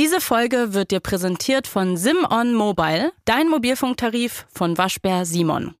Diese Folge wird dir präsentiert von SimOn Mobile, dein Mobilfunktarif von Waschbär Simon.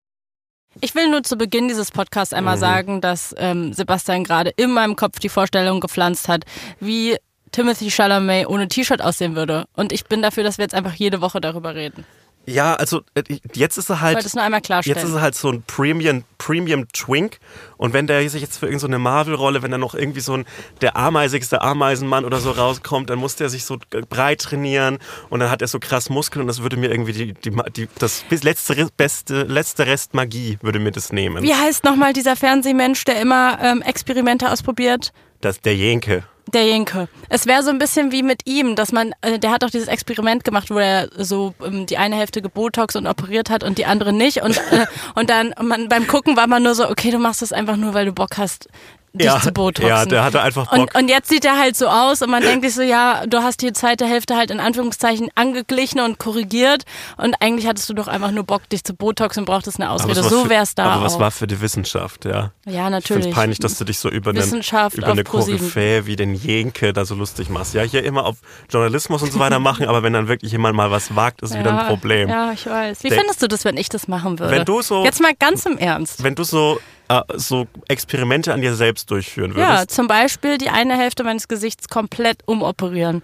Ich will nur zu Beginn dieses Podcasts einmal Mhm. sagen, dass ähm, Sebastian gerade in meinem Kopf die Vorstellung gepflanzt hat, wie Timothy Chalamet ohne T-Shirt aussehen würde. Und ich bin dafür, dass wir jetzt einfach jede Woche darüber reden. Ja, also äh, jetzt ist er halt. wollte es nur einmal klarstellen. Jetzt ist er halt so ein Premium, Premium Twink. Und wenn der sich jetzt für irgendeine so eine Marvel-Rolle, wenn da noch irgendwie so ein der ameisigste Ameisenmann oder so rauskommt, dann muss der sich so breit trainieren und dann hat er so krass Muskeln und das würde mir irgendwie die, die, die das bis letzte beste letzte Rest Magie würde mir das nehmen. Wie heißt nochmal dieser Fernsehmensch, der immer ähm, Experimente ausprobiert? Das der Jenke. Der Jenke. Es wäre so ein bisschen wie mit ihm, dass man, äh, der hat doch dieses Experiment gemacht, wo er so ähm, die eine Hälfte gebotox und operiert hat und die andere nicht. Und, äh, und dann man, beim Gucken war man nur so, okay, du machst das einfach nur, weil du Bock hast, dich Ja, zu botoxen. ja, der hatte einfach Bock. Und, und jetzt sieht er halt so aus und man denkt sich so, ja, du hast die zweite Hälfte halt in Anführungszeichen angeglichen und korrigiert und eigentlich hattest du doch einfach nur Bock, dich zu botoxen und brauchtest eine Ausrede. So wär's da Aber was auch. war für die Wissenschaft, ja. ja, Ich natürlich. es peinlich, dass du dich so über, einen, Wissenschaft über eine. Koryphäe wie den Jenke da so lustig machst. Ja, hier immer auf Journalismus und so weiter machen, aber wenn dann wirklich jemand mal was wagt, ist wieder ein Problem. Ja, ich weiß. Wie Der- findest du das, wenn ich das machen würde? Wenn du so- Jetzt mal ganz im Ernst. Wenn du so, äh, so Experimente an dir selbst durchführen Ja, würdest, zum Beispiel die eine Hälfte meines Gesichts komplett umoperieren.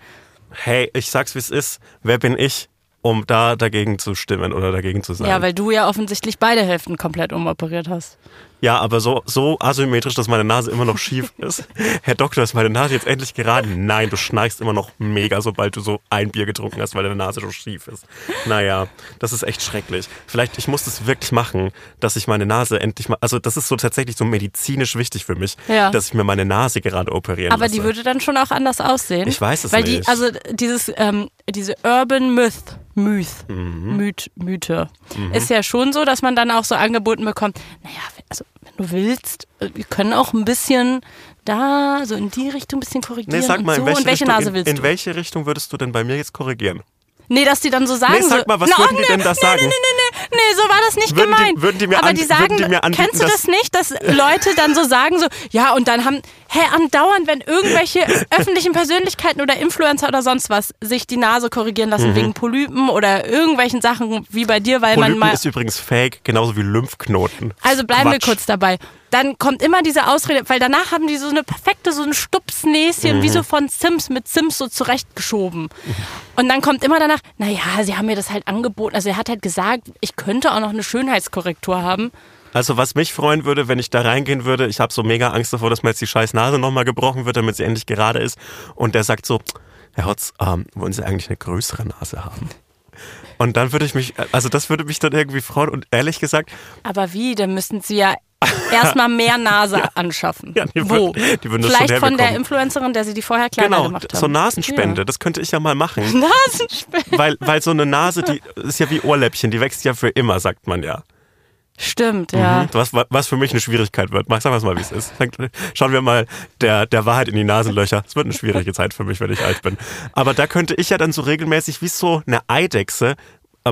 hey, ich sag's wie es ist, wer bin ich, um da dagegen zu stimmen oder dagegen zu sein? Ja, weil du ja offensichtlich beide Hälften komplett umoperiert hast. Ja, aber so, so asymmetrisch, dass meine Nase immer noch schief ist. Herr Doktor, ist meine Nase jetzt endlich gerade? Nein, du schnarchst immer noch mega, sobald du so ein Bier getrunken hast, weil deine Nase so schief ist. Naja, das ist echt schrecklich. Vielleicht, ich muss das wirklich machen, dass ich meine Nase endlich mal, also das ist so tatsächlich so medizinisch wichtig für mich, Ja. dass ich mir meine Nase gerade operieren Aber lasse. die würde dann schon auch anders aussehen. Ich weiß es weil nicht. Die, also dieses, ähm, diese Urban Myth, Myth, Mhm. Myth, Mythe, ist ja schon so, dass man dann auch so angeboten bekommt, naja, du willst, äh, wir können auch ein bisschen da, so in die Richtung ein bisschen korrigieren Nee, sag mal, und so. in welche, und welche Richtung, Nase in, willst in du? welche Richtung würdest du denn bei mir jetzt korrigieren? Nee, dass die dann so sagen. Nee, sag so, mal, was na, würden oh, die denn da nee, sagen? Nee, nee, nee, so war das nicht Würden die- gemeint. würden die mir Aber die sagen, die mir anbieten, kennst du das nicht, dass Leute dann so sagen, so, ja, und dann haben, hä, andauernd, wenn irgendwelche öffentlichen Persönlichkeiten oder Influencer oder sonst was sich die Nase korrigieren lassen wegen Polypen oder irgendwelchen Sachen wie bei dir, weil Polypen man mal. ist übrigens fake, genauso wie Lymphknoten. Also bleiben wir Quatsch. kurz dabei. Dann kommt immer diese Ausrede, weil danach haben die so eine perfekte, so ein Stupsnäschen, Mhm. wie so von Sims, mit Sims so zurechtgeschoben. Und dann kommt immer danach, naja, sie haben mir das halt angeboten. Also er hat halt gesagt, ich könnte auch noch eine Schönheitskorrektur haben. Also was mich freuen würde, wenn ich da reingehen würde, ich habe so mega Angst davor, dass mir jetzt die scheiß Nase nochmal gebrochen wird, damit sie endlich gerade ist. Und der sagt so, Herr Hotz, ähm, wollen Sie eigentlich eine größere Nase haben? Und dann würde ich mich, also das würde mich dann irgendwie freuen. Und ehrlich gesagt, Aber wie? Dann müssten sie ja erstmal mehr Nase anschaffen. Ja, die Wo? würden- die würden das Vielleicht von der. Influencerin, der sie die vorher kleiner genau, gemacht haben. so Nasenspende, das könnte ich ja mal machen. Nasenspende. weil, weil so eine Nase, die ist ja wie Ohrläppchen, die wächst ja für immer, sagt man ja. Stimmt, ja. Mhm. Was, was für mich eine Schwierigkeit wird. Mach, sag wir mal, wie es ist. Schauen wir mal der, der Wahrheit in die Nasenlöcher. Es wird eine schwierige Zeit für mich, wenn ich alt bin. Aber da könnte ich ja dann so regelmäßig wie so eine Eidechse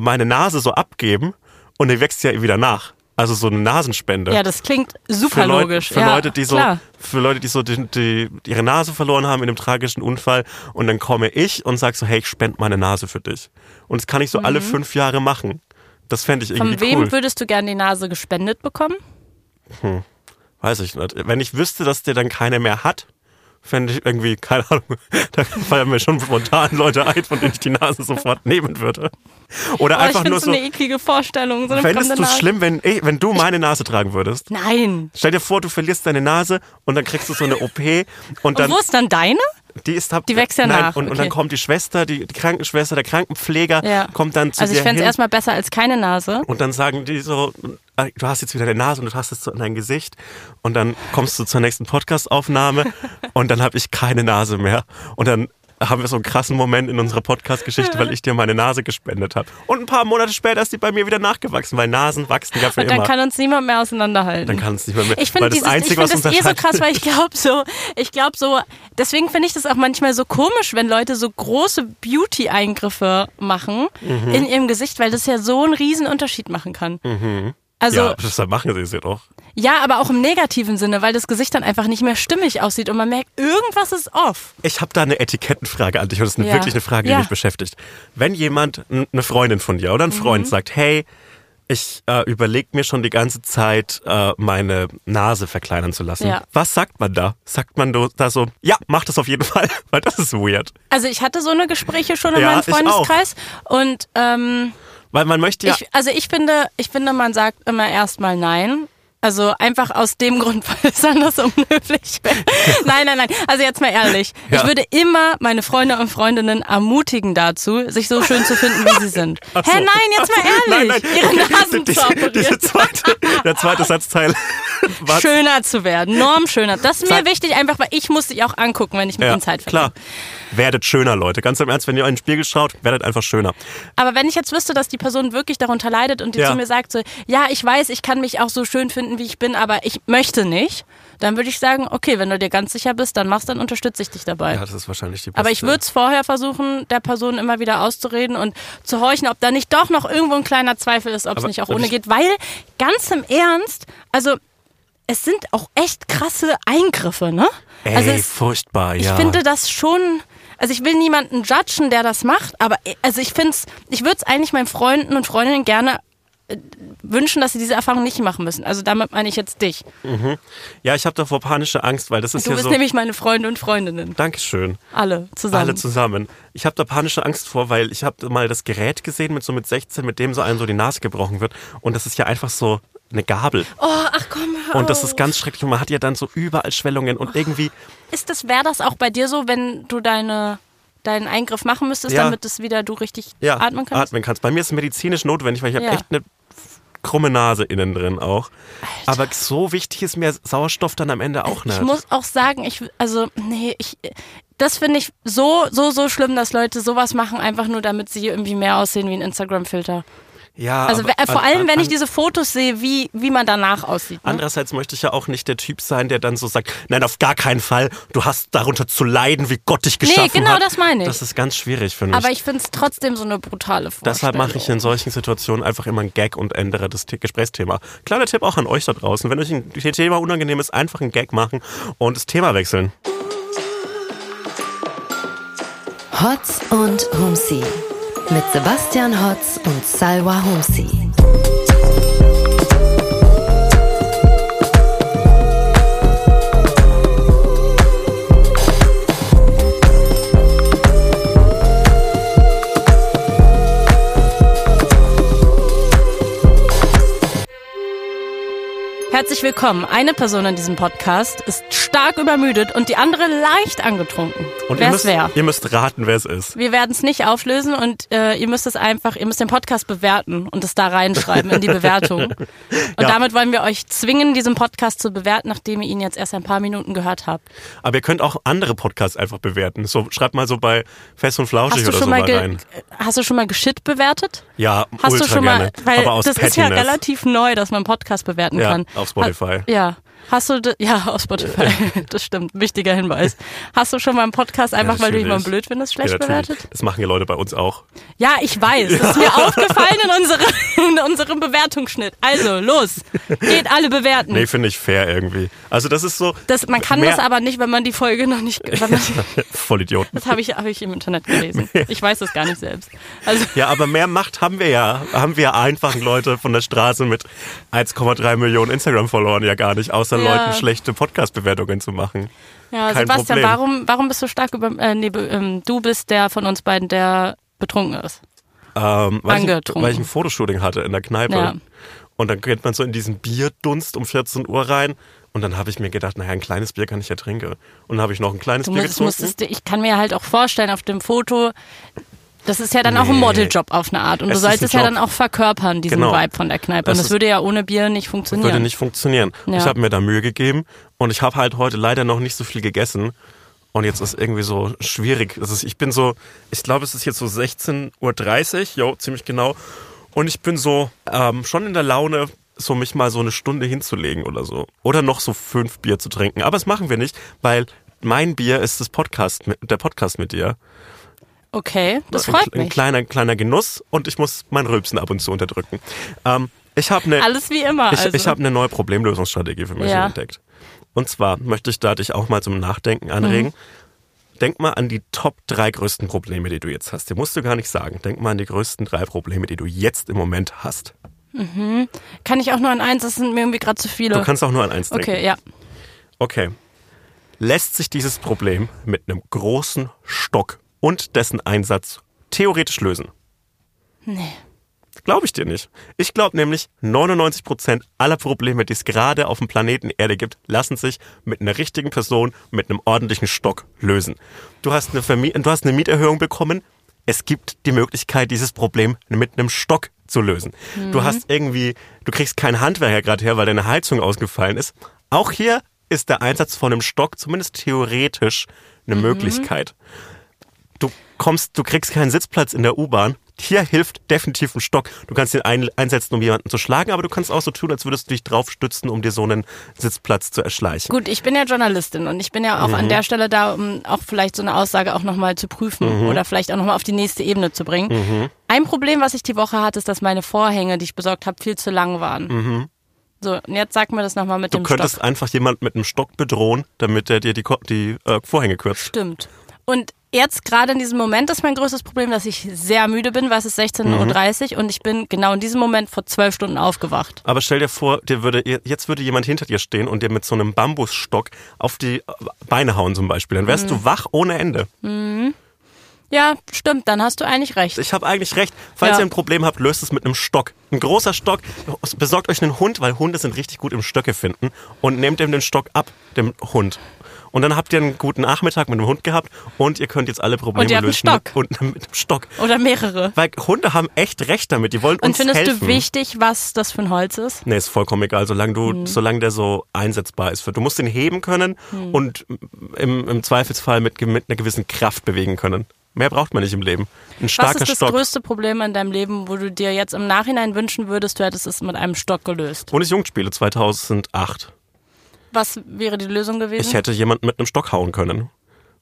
meine Nase so abgeben und die wächst ja wieder nach. Also so eine Nasenspende. Ja, das klingt super für, Leut, logisch. für ja, Leute, die so, klar. für Leute, die so die, die, ihre Nase verloren haben in einem tragischen Unfall und dann komme ich und sag so, hey, ich spende meine Nase für dich. Und das kann ich so alle fünf Jahre machen. Das fände ich irgendwie Mhm. Von wem cool. würdest du gerne die Nase gespendet bekommen? Weiß ich nicht. Wenn ich wüsste, dass der dann keine mehr hat, fände ich irgendwie, keine Ahnung, da fallen mir schon spontan Leute ein, von denen ich die Nase sofort nehmen würde. Oder Oh, ich einfach finde nur so so, eine eklige Vorstellung. So eine fändest du es schlimm, wenn, ey, wenn du meine Nase tragen würdest? Nein. Stell dir vor, du verlierst deine Nase und dann kriegst du so eine OP und Und dann wo ist dann deine? die ist hab, Die wächst ja nein, nach, Und, und okay. dann kommt die Schwester, die, die Krankenschwester, der Krankenpfleger Ja. kommt dann zu Also ich dir fände es erstmal besser als keine Nase. und dann sagen die so, du hast jetzt wieder deine Nase und du hast es so in dein Gesicht und dann kommst du zur nächsten Podcast-Aufnahme und dann habe ich keine Nase mehr und dann haben wir so einen krassen Moment in unserer Podcast-Geschichte, weil ich dir meine Nase gespendet habe. Und ein paar Monate später ist die bei mir wieder nachgewachsen, weil Nasen wachsen ja für Und dann immer. kann uns niemand mehr auseinanderhalten. dann kann es nicht mehr mehr. Ich finde das dieses, ich Einzige, find das eh so krass, weil ich glaube so, ich glaube so, deswegen finde ich das auch manchmal so komisch, wenn Leute so große Beauty-Eingriffe machen Mhm. in ihrem Gesicht, weil das ja so einen riesen Unterschied machen kann. Mhm. Also ja, deshalb machen sie es ja doch. ja, aber auch im negativen Sinne, weil das Gesicht dann einfach nicht mehr stimmig aussieht und man merkt, irgendwas ist off. Ich habe da eine Etikettenfrage an dich und das ist eine, Ja. wirklich eine Frage, die Ja. mich beschäftigt. Wenn jemand, eine Freundin von dir oder ein Mhm. Freund sagt, hey, ich äh, überlege mir schon die ganze Zeit, äh, meine Nase verkleinern zu lassen. Ja. Was sagt man da? Sagt man da so, ja, mach das auf jeden Fall, weil das ist weird. Also ich hatte so eine Gespräche schon in Ja, meinem. Freundeskreis und ähm, Weil man möchte ja, ich, also ich finde, ich finde, man sagt immer erstmal nein. Also einfach aus dem Grund, weil es anders unhöflich wäre. nein, nein, nein. Also jetzt mal ehrlich. Ja. Ich würde immer meine Freunde und Freundinnen ermutigen dazu, sich so schön zu finden, wie sie sind. So. Hä, nein, jetzt mal nein, ehrlich. nein, Ihre Nasen zu diese, operieren. diese zweite, der zweite Satzteil war schöner zu werden, norm schöner. Das ist mir wichtig, einfach weil ich muss dich auch angucken, wenn ich mit ja, ihnen Zeit klar. verbringe. Werdet schöner, Leute. Ganz im Ernst, wenn ihr in den Spiegel schaut, werdet einfach schöner. Aber wenn ich jetzt wüsste, dass die Person wirklich darunter leidet und die Ja. zu mir sagt so, ja, ich weiß, ich kann mich auch so schön finden, wie ich bin, aber ich möchte nicht, dann würde ich sagen, okay, wenn du dir ganz sicher bist, dann machst, dann unterstütze ich dich dabei. Ja, das ist wahrscheinlich die beste. aber ich würde es vorher versuchen, der Person immer wieder auszureden und zu horchen, ob da nicht doch noch irgendwo ein kleiner Zweifel ist, ob es nicht auch ohne ich- geht. Weil, ganz im Ernst, also es sind auch echt krasse Eingriffe, ne? Ey, also es, furchtbar, ich ja. finde das schon. Also ich will niemanden judgen, der das macht, aber also ich finde es, ich würde es eigentlich meinen Freunden und Freundinnen gerne wünschen, dass sie diese Erfahrung nicht machen müssen. Also damit meine ich jetzt dich. ja, ich habe davor panische Angst, weil das ist Du ja bist so. nämlich meine Freunde und Freundinnen. Dankeschön. Alle zusammen. Alle zusammen. Ich habe da panische Angst vor, weil ich habe mal das Gerät gesehen mit so mit 16, mit dem so einem so die Nase gebrochen wird. Und das ist ja einfach so eine Gabel. oh, ach komm, hör Und das ist ganz schrecklich. Und man hat ja dann so überall Schwellungen und irgendwie. Ist das, wäre das auch bei dir so, wenn du deine, deinen Eingriff machen müsstest, Ja. damit es wieder du richtig Ja, atmen kannst? atmen kannst. Bei mir ist es medizinisch notwendig, weil ich habe echt eine krumme Nase innen drin auch. Aber so wichtig ist mir Sauerstoff dann am Ende auch nicht. Ich muss auch sagen, ich, also, nee, ich, das finde ich so, so, so schlimm, dass Leute sowas machen, einfach nur damit sie irgendwie mehr aussehen wie ein Instagram-Filter. Ja, Also aber we- vor an- allem, an- wenn ich an- diese Fotos sehe, wie, wie man danach aussieht. Ne? Andererseits möchte ich ja auch nicht der Typ sein, der dann so sagt, nein, auf gar keinen Fall, du hast darunter zu leiden, wie Gott dich geschaffen genau hat. das meine ich. Das ist ganz schwierig für mich. Aber ich finde es trotzdem so eine brutale Vorstellung. Deshalb mache ich in solchen Situationen einfach immer einen Gag und ändere das The- Gesprächsthema. Kleiner Tipp auch an euch da draußen. Wenn euch ein Thema unangenehm ist, einfach einen Gag machen und das Thema wechseln. Hotz und Humsi. Mit Sebastian Hotz und Salwa Humsi. Herzlich willkommen. Eine Person in diesem Podcast ist stark übermüdet und die andere leicht angetrunken. Und Wer ihr müsst, wer? ihr müsst raten, wer es ist. Wir werden es nicht auflösen und äh, ihr müsst es einfach, ihr müsst den Podcast bewerten und es da reinschreiben in die Bewertung. Und Ja. damit wollen wir euch zwingen, diesen Podcast zu bewerten, nachdem ihr ihn jetzt erst ein paar Minuten gehört habt. Aber ihr könnt auch andere Podcasts einfach bewerten. So, schreibt mal so bei Fest und Flauschig Hast du oder schon so mal, rein. hast du schon mal Geschit bewertet? Ja, Hast ultra du schon gerne. mal, weil Aber aus das ist ja Pettiness. relativ neu, dass man Podcast bewerten Ja, kann. Auf Spotify. Ha, ja. Hast du, ja, auf Spotify. das stimmt. Wichtiger Hinweis. Hast du schon mal einen Podcast einfach, weil du jemanden blöd findest, schlecht ja, bewertet? Das machen ja Leute bei uns auch. Ja, ich weiß. Das ist mir aufgefallen in, unsere, in unserem Bewertungsschnitt. Also, los. Geht alle bewerten. Nee, finde ich fair irgendwie. Also das ist so. das, man kann das aber nicht, wenn man die Folge noch nicht. Man, Vollidioten. das habe ich, hab ich im Internet gelesen. Ich weiß das gar nicht selbst. Also, Ja, aber mehr Macht haben wir ja. Haben wir einfachen Leute von der Straße mit 1,3 Millionen Instagram-Followern ja gar nicht, außer Ja. Leuten schlechte Podcast-Bewertungen zu machen. ja, Kein Sebastian, Problem. warum, warum bist du stark über. Äh, nee, ähm, du bist der von uns beiden, der betrunken ist. Ähm, weil, ich, Angetrunken. weil ich ein Fotoshooting hatte in der Kneipe. Ja. Und dann geht man so in diesen Bierdunst um 14 Uhr rein. Und dann habe ich mir gedacht, naja, ein kleines Bier kann ich ja trinken. Und dann habe ich noch ein kleines Du Bier musst, getrunken. musstest, ich kann mir halt auch vorstellen, auf dem Foto, das ist ja dann auch ein Nee. Modeljob auf eine Art. Und Es du solltest ja dann auch verkörpern, diesen Genau. Vibe von der Kneipe. Und Es das ist- würde ja ohne Bier nicht funktionieren. Würde nicht funktionieren. Ja. Ich habe mir da Mühe gegeben und ich habe halt heute leider noch nicht so viel gegessen. Und jetzt ist irgendwie so schwierig. Das ist, ich bin so, ich glaube, es ist jetzt so 16.30 Uhr, jo, ziemlich genau. Und ich bin so ähm, schon in der Laune, so mich mal so eine Stunde hinzulegen oder so. Oder noch so fünf Bier zu trinken. Aber das machen wir nicht, weil mein Bier ist das Podcast der Podcast mit dir. Okay, das ein, freut ein mich. kleiner, kleiner Genuss und ich muss mein Rülpsen ab und zu unterdrücken. Ähm, Ich habe eine Alles wie immer. ich, also. ich hab eine neue Problemlösungsstrategie für mich Ja. entdeckt. Und zwar möchte ich da dich auch mal zum Nachdenken anregen. Mhm. Denk mal an die Top drei größten Probleme, die du jetzt hast. Die musst du gar nicht sagen. Denk mal an die größten drei Probleme, die du jetzt im Moment hast. Kann ich auch nur an eins, das sind mir irgendwie gerade zu viele. Du kannst auch nur an eins denken. okay, ja. Okay. Lässt sich dieses Problem mit einem großen Stock und dessen Einsatz theoretisch lösen? Nee. Glaube ich dir nicht. Ich glaube nämlich, 99% aller Probleme, die es gerade auf dem Planeten Erde gibt, lassen sich mit einer richtigen Person, mit einem ordentlichen Stock lösen. Du hast eine, Vermi du hast eine Mieterhöhung bekommen. Es gibt die Möglichkeit, dieses Problem mit einem Stock zu lösen. Du hast irgendwie, du kriegst keinen Handwerker gerade her, weil deine Heizung ausgefallen ist. Auch hier ist der Einsatz von einem Stock zumindest theoretisch eine Möglichkeit du kommst, du kriegst keinen Sitzplatz in der U-Bahn. Hier hilft definitiv ein Stock. Du kannst ihn ein, einsetzen, um jemanden zu schlagen, aber du kannst auch so tun, als würdest du dich drauf stützen, um dir so einen Sitzplatz zu erschleichen. Gut, ich bin ja Journalistin und ich bin ja auch Mhm. an der Stelle da, um auch vielleicht so eine Aussage auch nochmal zu prüfen Mhm. oder vielleicht auch nochmal auf die nächste Ebene zu bringen. Ein Problem, was ich die Woche hatte, ist, dass meine Vorhänge, die ich besorgt habe, viel zu lang waren. So, und jetzt sag mir das nochmal mit Mhm. Du dem könntest Stock. einfach jemanden mit einem Stock bedrohen, damit er dir die, die äh, Vorhänge kürzt. Stimmt. Und jetzt gerade in diesem Moment ist mein größtes Problem, dass ich sehr müde bin, weil es ist 16.30 Mhm. Uhr und ich bin genau in diesem Moment vor zwölf Stunden aufgewacht. Aber stell dir vor, dir würde, jetzt würde jemand hinter dir stehen und dir mit so einem Bambusstock auf die äh, Beine hauen zum Beispiel. Dann wärst Mhm. du wach ohne Ende. Ja, stimmt, dann hast du eigentlich recht. Ich habe eigentlich recht. Falls Ja. ihr ein Problem habt, löst es mit einem Stock. Ein großer Stock. Besorgt euch einen Hund, weil Hunde sind richtig gut im Stöcke finden. Und nehmt ihm den Stock ab, dem Hund. Und dann habt ihr einen guten Nachmittag mit dem Hund gehabt und ihr könnt jetzt alle Probleme Und ihr habt einen lösen. Stock. Mit, und mit dem Stock. Oder mehrere. Weil Hunde haben echt recht damit. Die wollen Und uns findest helfen. du wichtig, was das für ein Holz ist? Nee, ist vollkommen egal, solange du, Mhm. solange der so einsetzbar ist. Du musst ihn heben können Mhm. und im, im Zweifelsfall mit, mit einer gewissen Kraft bewegen können. Mehr braucht man nicht im Leben. Ein Was starker ist das Stock. größte Problem in deinem Leben, wo du dir jetzt im Nachhinein wünschen würdest, du hättest es mit einem Stock gelöst? Bundesjugendspiele 2008. Was wäre die Lösung gewesen? Ich hätte jemanden mit einem Stock hauen können.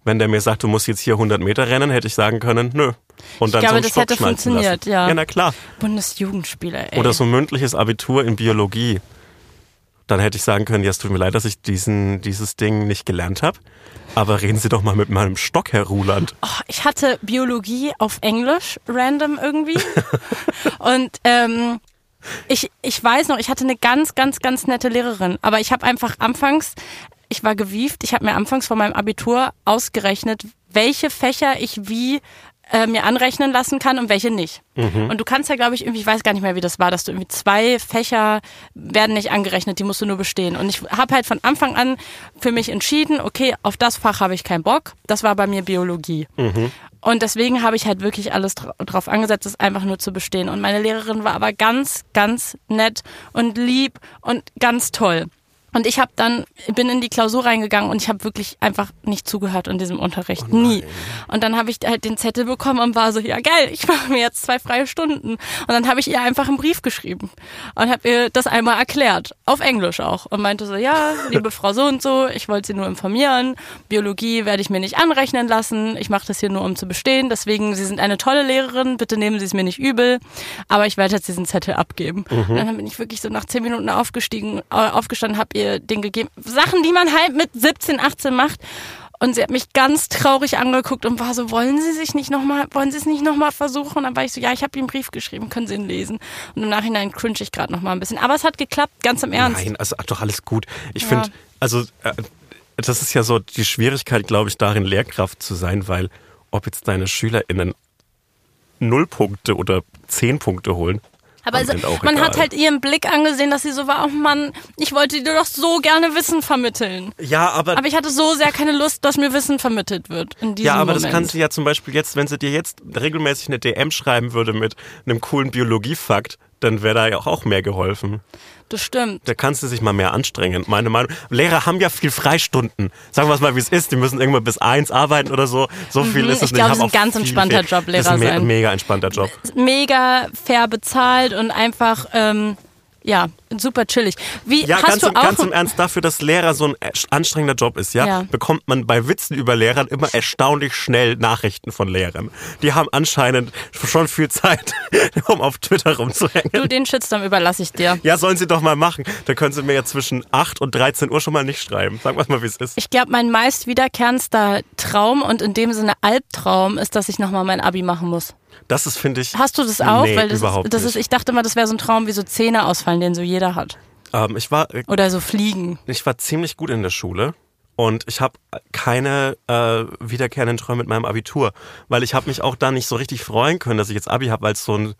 Wenn der mir sagt, du musst jetzt hier 100 Meter rennen, hätte ich sagen können, nö. Und dann glaube, so einen das Stock hätte funktioniert, lassen. ja. Ja, na klar. Bundesjugendspieler, ey. Oder so ein mündliches Abitur in Biologie. Dann hätte ich sagen können, ja, es tut mir leid, dass ich diesen, dieses Ding nicht gelernt habe. Aber reden Sie doch mal mit meinem Stock, Herr Ruland. Oh, ich hatte Biologie auf Englisch, random irgendwie. Und ähm, ich, ich weiß noch, ich hatte eine ganz, ganz, ganz nette Lehrerin. Aber ich habe einfach anfangs, ich war gewieft, ich habe mir anfangs von meinem Abitur ausgerechnet, welche Fächer ich wie äh, mir anrechnen lassen kann und welche nicht. Und du kannst ja, glaube ich, irgendwie, ich weiß gar nicht mehr, wie das war, dass du irgendwie zwei Fächer werden nicht angerechnet, die musst du nur bestehen. Und ich habe halt von Anfang an für mich entschieden, okay, auf das Fach habe ich keinen Bock. Das war bei mir Biologie. Und deswegen habe ich halt wirklich alles dra drauf angesetzt, es einfach nur zu bestehen. Und meine Lehrerin war aber ganz, ganz nett und lieb und ganz toll. Und ich habe dann bin in die Klausur reingegangen und ich habe wirklich einfach nicht zugehört in diesem Unterricht nie. Und dann habe ich halt den Zettel bekommen und war so ja geil, ich mache mir jetzt zwei freie Stunden. Und dann habe ich ihr einfach einen Brief geschrieben und habe ihr das einmal erklärt auf Englisch auch und meinte so ja liebe Frau so und so, ich wollte Sie nur informieren. Biologie werde ich mir nicht anrechnen lassen. Ich mache das hier nur um zu bestehen. Deswegen Sie sind eine tolle Lehrerin. Bitte nehmen Sie es mir nicht übel. Aber ich werde jetzt diesen Zettel abgeben. Und dann bin ich wirklich so nach zehn Minuten aufgestiegen, äh, aufgestanden, habe ihr den gegeben. Sachen, die man halt mit 17, 18 macht. Und sie hat mich ganz traurig angeguckt und war so, wollen Sie sich nicht nochmal, wollen Sie es nicht nochmal versuchen? Und dann war ich so, ja, ich habe Ihnen einen Brief geschrieben, können Sie ihn lesen. Und im Nachhinein cringe ich gerade nochmal ein bisschen. Aber es hat geklappt, ganz im Ernst. Nein, also doch alles gut. Ich Ja. finde, also äh, das ist ja so die Schwierigkeit, glaube ich, darin Lehrkraft zu sein, weil ob jetzt deine SchülerInnen null Punkte oder zehn Punkte holen, Aber also, auch man egal. hat halt ihren Blick angesehen, dass sie so war, oh Mann, ich wollte dir doch so gerne Wissen vermitteln. Ja, aber, Aber ich hatte so sehr keine Lust, dass mir Wissen vermittelt wird in diesem ja, aber Moment. das kannst du ja zum Beispiel jetzt, wenn sie dir jetzt regelmäßig eine DM schreiben würde mit einem coolen Biologiefakt, dann wäre da ja auch mehr geholfen. Das stimmt. Da kannst du sich mal mehr anstrengen. Meine Meinung. Lehrer haben ja viel Freistunden. Sagen wir es mal, wie es ist. Die müssen irgendwann bis eins arbeiten oder so. So viel ist es Mhm. ich nicht. glaube, Haben es ist ein ganz entspannter Job, Das ist Lehrer ein me sein. mega entspannter Job. Mega fair bezahlt und einfach, ähm, ja, super chillig. Wie Ja, hast ganz du im, auch ganz im Ernst, dafür, dass Lehrer so ein äh, anstrengender Job ist, ja, Ja. bekommt man bei Witzen über Lehrern immer erstaunlich schnell Nachrichten von Lehrern. Die haben anscheinend schon viel Zeit, um auf Twitter rumzuhängen. du den Shitstorm überlasse ich dir. Ja, sollen sie doch mal machen. Dann können sie mir ja zwischen 8 und 13 Uhr schon mal nicht schreiben. Wir mal, wie es ist. Ich glaube, mein meist wiederkehrendster Traum und in dem Sinne Albtraum ist, dass ich nochmal mein Abi machen muss. Das ist, finde ich. Hast du das auch? Nee, Weil das überhaupt ist, das ist, ich dachte immer, das wäre so ein Traum wie so Zähne ausfallen, den so jeder hat. Ähm, ich, war, äh, Oder so fliegen. ich war ziemlich gut in der Schule. Und ich habe keine äh, wiederkehrenden Träume mit meinem Abitur, weil ich habe mich auch da nicht so richtig freuen können, dass ich jetzt Abi habe, weil es so ein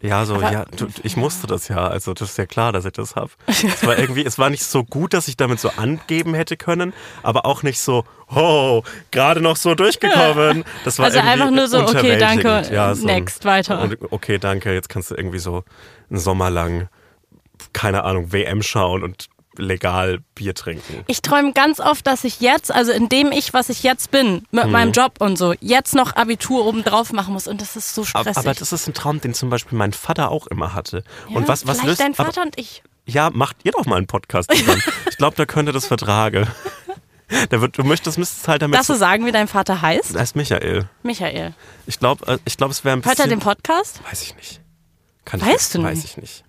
ja, so, Aber- ja, du, ich musste das ja, also das ist ja klar, dass ich das habe. Es war irgendwie, es war nicht so gut, dass ich damit so angeben hätte können, aber auch nicht so, oh, gerade noch so durchgekommen. Das war Also einfach nur so, okay, danke, ja, so next, weiter. Und, okay, danke, jetzt kannst du irgendwie so einen Sommer lang, keine Ahnung, WM schauen und legal Bier trinken. Ich träume ganz oft, dass ich jetzt, also in dem ich, was ich jetzt bin, mit Mhm. meinem Job und so, jetzt noch Abitur oben drauf machen muss und das ist so Aber, stressig. aber das ist ein Traum, den zum Beispiel mein Vater auch immer hatte. ja, und was, was löst dein aber- Vater und ich. Ja, macht ihr doch mal einen Podcast zusammen. ich glaube, da könnte das vertragen. Der wird, du möchtest, müsstest halt damit. Darfst du sagen, wie dein Vater heißt? das heißt Michael. Michael. Ich glaube, ich glaube, es wäre ein bisschen. Hört er den Podcast? Weiß ich nicht. Kann Weißt ich, du Weiß nicht? ich nicht.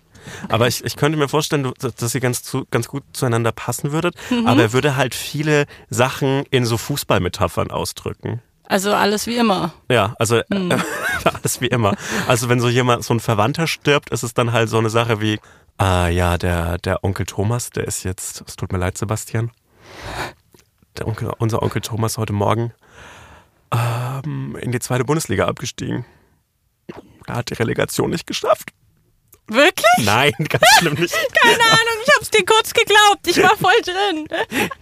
Aber ich, ich könnte mir vorstellen, dass ihr ganz, zu, ganz gut zueinander passen würdet. Mhm. Aber er würde halt viele Sachen in so Fußballmetaphern ausdrücken. Also alles wie immer. Ja, also Hm. äh, alles wie immer. Also wenn so jemand, so ein Verwandter stirbt, ist es dann halt so eine Sache wie, ah ja, der, der Onkel Thomas, der ist jetzt, es tut mir leid, Sebastian. Der Onkel, unser Onkel Thomas heute Morgen ähm, in die zweite Bundesliga abgestiegen. Er hat die Relegation nicht geschafft. Wirklich? Nein, ganz schlimm nicht. Keine Ahnung, ich hab's dir kurz geglaubt. Ich war voll drin.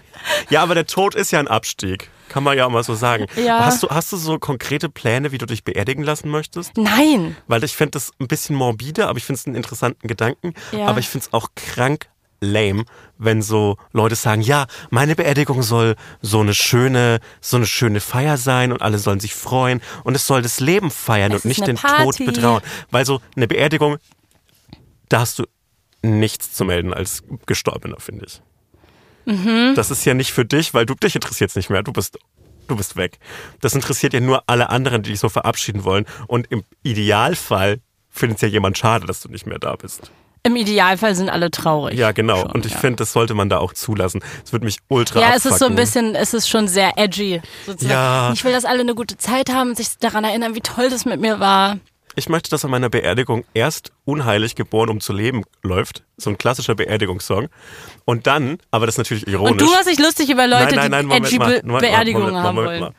Ja, aber der Tod ist ja ein Abstieg. Kann man ja auch mal so sagen. Ja. Hast, du, hast du so konkrete Pläne, wie du dich beerdigen lassen möchtest? Nein. Weil ich finde das ein bisschen morbide, aber ich finde es einen interessanten Gedanken. Ja. Aber ich finde es auch krank lame, wenn so Leute sagen, ja, meine Beerdigung soll so eine schöne, so eine schöne Feier sein und alle sollen sich freuen und es soll das Leben feiern Es und nicht den Tod Party. betrauen. Weil so eine Beerdigung, da hast du nichts zu melden als Gestorbener, finde ich. Mhm. Das ist ja nicht für dich, weil du dich interessiert nicht mehr. Du bist, du bist weg. Das interessiert ja nur alle anderen, die dich so verabschieden wollen. Und im Idealfall findet es ja jemand schade, dass du nicht mehr da bist. Im Idealfall sind alle traurig. Ja, genau. Schon, und ich ja. finde, das sollte man da auch zulassen. Es würde mich ultra Ja, es ist so ein bisschen, es ist schon sehr edgy. Sozusagen. Ja. Ich will, dass alle eine gute Zeit haben und sich daran erinnern, wie toll das mit mir war. Ich möchte, dass an meiner Beerdigung erst unheilig geboren, um zu leben läuft. So ein klassischer Beerdigungssong. Und dann, aber das ist natürlich ironisch. Und du hast dich lustig über Leute, nein, nein, nein, die Moment edgy Beerdigungen haben Moment wollen.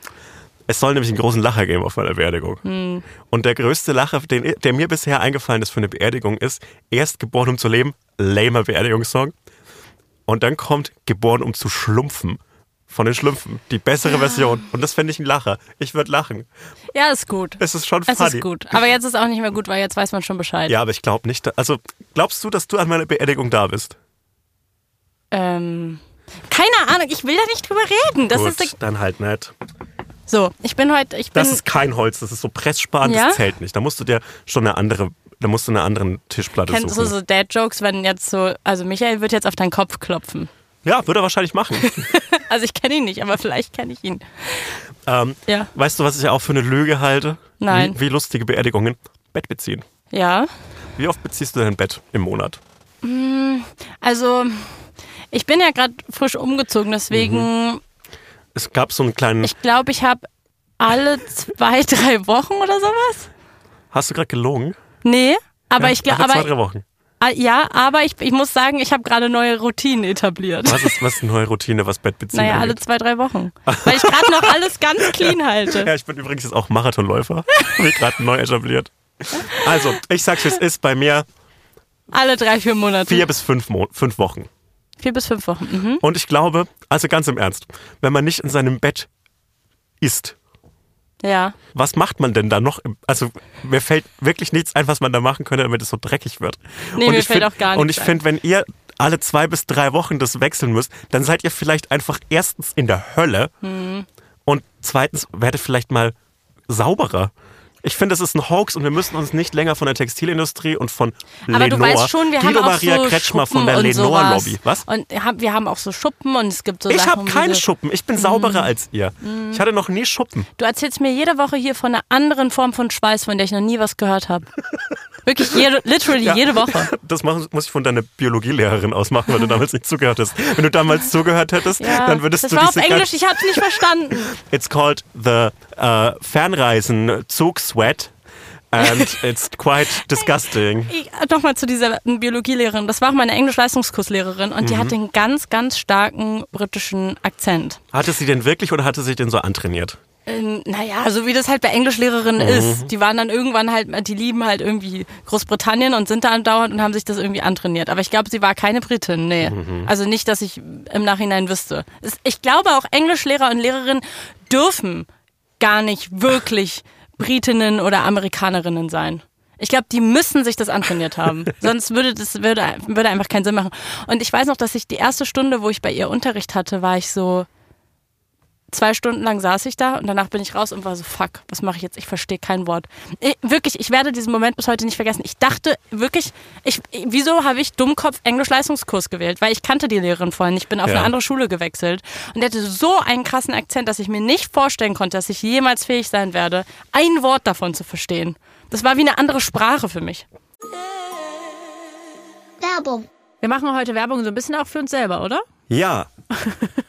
Es soll nämlich einen großen Lacher geben auf meiner Beerdigung. Hm. Und der größte Lacher, den, der mir bisher eingefallen ist für eine Beerdigung, ist erst geboren, um zu leben, lamer Beerdigungssong. Und dann kommt geboren, um zu schlumpfen. Von den Schlümpfen. Die bessere Version. Und das fände ich ein Lacher. Ich würde lachen. Ja, ist gut. Es ist schon Es funny. ist gut. Aber jetzt ist auch nicht mehr gut, weil jetzt weiß man schon Bescheid. Ja, aber ich glaube nicht. Also, glaubst du, dass du an meiner Beerdigung da bist? Ähm, keine Ahnung, ich will da nicht drüber reden. Das Gut, ist dann halt nicht. so. Ich bin heute, ich bin Das ist kein Holz, das ist so Pressspan, Ja? das zählt nicht. Da musst du dir schon eine andere, da musst du eine anderen Tischplatte kennst du suchen. so Dad-Jokes, wenn jetzt so, also Michael wird jetzt auf deinen Kopf klopfen. Ja, würde er wahrscheinlich machen. Also ich kenne ihn nicht, aber vielleicht kenne ich ihn. ähm, Ja. Weißt du, was ich auch für eine Lüge halte? Nein. Wie, wie lustige Beerdigungen? Bett beziehen. Ja. Wie oft beziehst du dein Bett im Monat? Also ich bin ja gerade frisch umgezogen, deswegen, Es gab so einen kleinen. ich glaube, ich habe alle zwei, drei Wochen oder sowas. hast du gerade gelogen? Nee, aber Ja, ich glaube, alle zwei, drei Wochen. Ah, ja, aber ich, ich muss sagen, ich habe gerade neue Routinen etabliert. Was ist, was ist eine neue Routine, was Bettbeziehen Naja, alle angeht? zwei, drei Wochen. Weil ich gerade noch alles ganz clean halte. Ja, ich bin übrigens jetzt auch Marathonläufer. Habe ich gerade neu etabliert. Also, ich sag's, wie es ist bei mir. Alle drei, vier Monate. Vier bis fünf, Mo fünf Wochen. Vier bis fünf Wochen. Mhm. Und ich glaube, also ganz im Ernst, wenn man nicht in seinem Bett isst, Ja. was macht man denn da noch? Also mir fällt wirklich nichts ein, was man da machen könnte, damit es so dreckig wird. Nee, und mir ich fällt find, auch gar Und nichts ich finde, wenn ihr alle zwei bis drei Wochen das wechseln müsst, dann seid ihr vielleicht einfach erstens in der Hölle Mhm. und zweitens werdet vielleicht mal sauberer. Ich finde, es ist ein Hoax und wir müssen uns nicht länger von der Textilindustrie und von Aber Lenore, du weißt schon, wir Guido haben auch Maria so Kretschmer Schuppen von der und Lenore-Lobby. sowas. Was? Und wir haben auch so Schuppen und es gibt so Ich habe so- Schuppen. Ich bin Mhm. sauberer als ihr. Ich hatte noch nie Schuppen. Du erzählst mir jede Woche hier von einer anderen Form von Schweiß, von der ich noch nie was gehört habe. Wirklich jede, literally Ja. jede Woche. Das muss ich von deiner Biologielehrerin aus machen, weil du damals nicht zugehört hast. Wenn du damals zugehört hättest, Ja, dann würdest das du war auf Englisch, ich hab's nicht verstanden. It's called the uh, Fernreisen Zug Sweat and it's quite disgusting. Nochmal zu dieser Biologielehrerin. Das war auch meine Englisch-Leistungskurslehrerin und die Mhm. hatte einen ganz, ganz starken britischen Akzent. Hatte sie denn wirklich oder hatte sie sich den so antrainiert? Ähm, naja, so wie das halt bei Englischlehrerinnen Mhm. ist. Die waren dann irgendwann halt, die lieben halt irgendwie Großbritannien und sind da andauernd und haben sich das irgendwie antrainiert. Aber ich glaube, sie war keine Britin, nee. Mhm. Also nicht, dass ich im Nachhinein wüsste. Ich glaube auch Englischlehrer und Lehrerinnen dürfen gar nicht wirklich Britinnen oder Amerikanerinnen sein. Ich glaube, die müssen sich das antrainiert haben. Sonst würde das würde, würde einfach keinen Sinn machen. Und ich weiß noch, dass ich die erste Stunde, wo ich bei ihr Unterricht hatte, war ich so, zwei Stunden lang saß ich da und danach bin ich raus und war so, fuck, was mache ich jetzt? Ich verstehe kein Wort. Ich, wirklich, ich werde diesen Moment bis heute nicht vergessen. Ich dachte wirklich, ich, wieso habe ich Dummkopf Englisch-Leistungskurs gewählt? Weil ich kannte die Lehrerin vorhin. Ich bin auf Ja. eine andere Schule gewechselt und der hatte so einen krassen Akzent, dass ich mir nicht vorstellen konnte, dass ich jemals fähig sein werde, ein Wort davon zu verstehen. Das war wie eine andere Sprache für mich. Werbung. Wir machen heute Werbung so ein bisschen auch für uns selber, oder? Ja.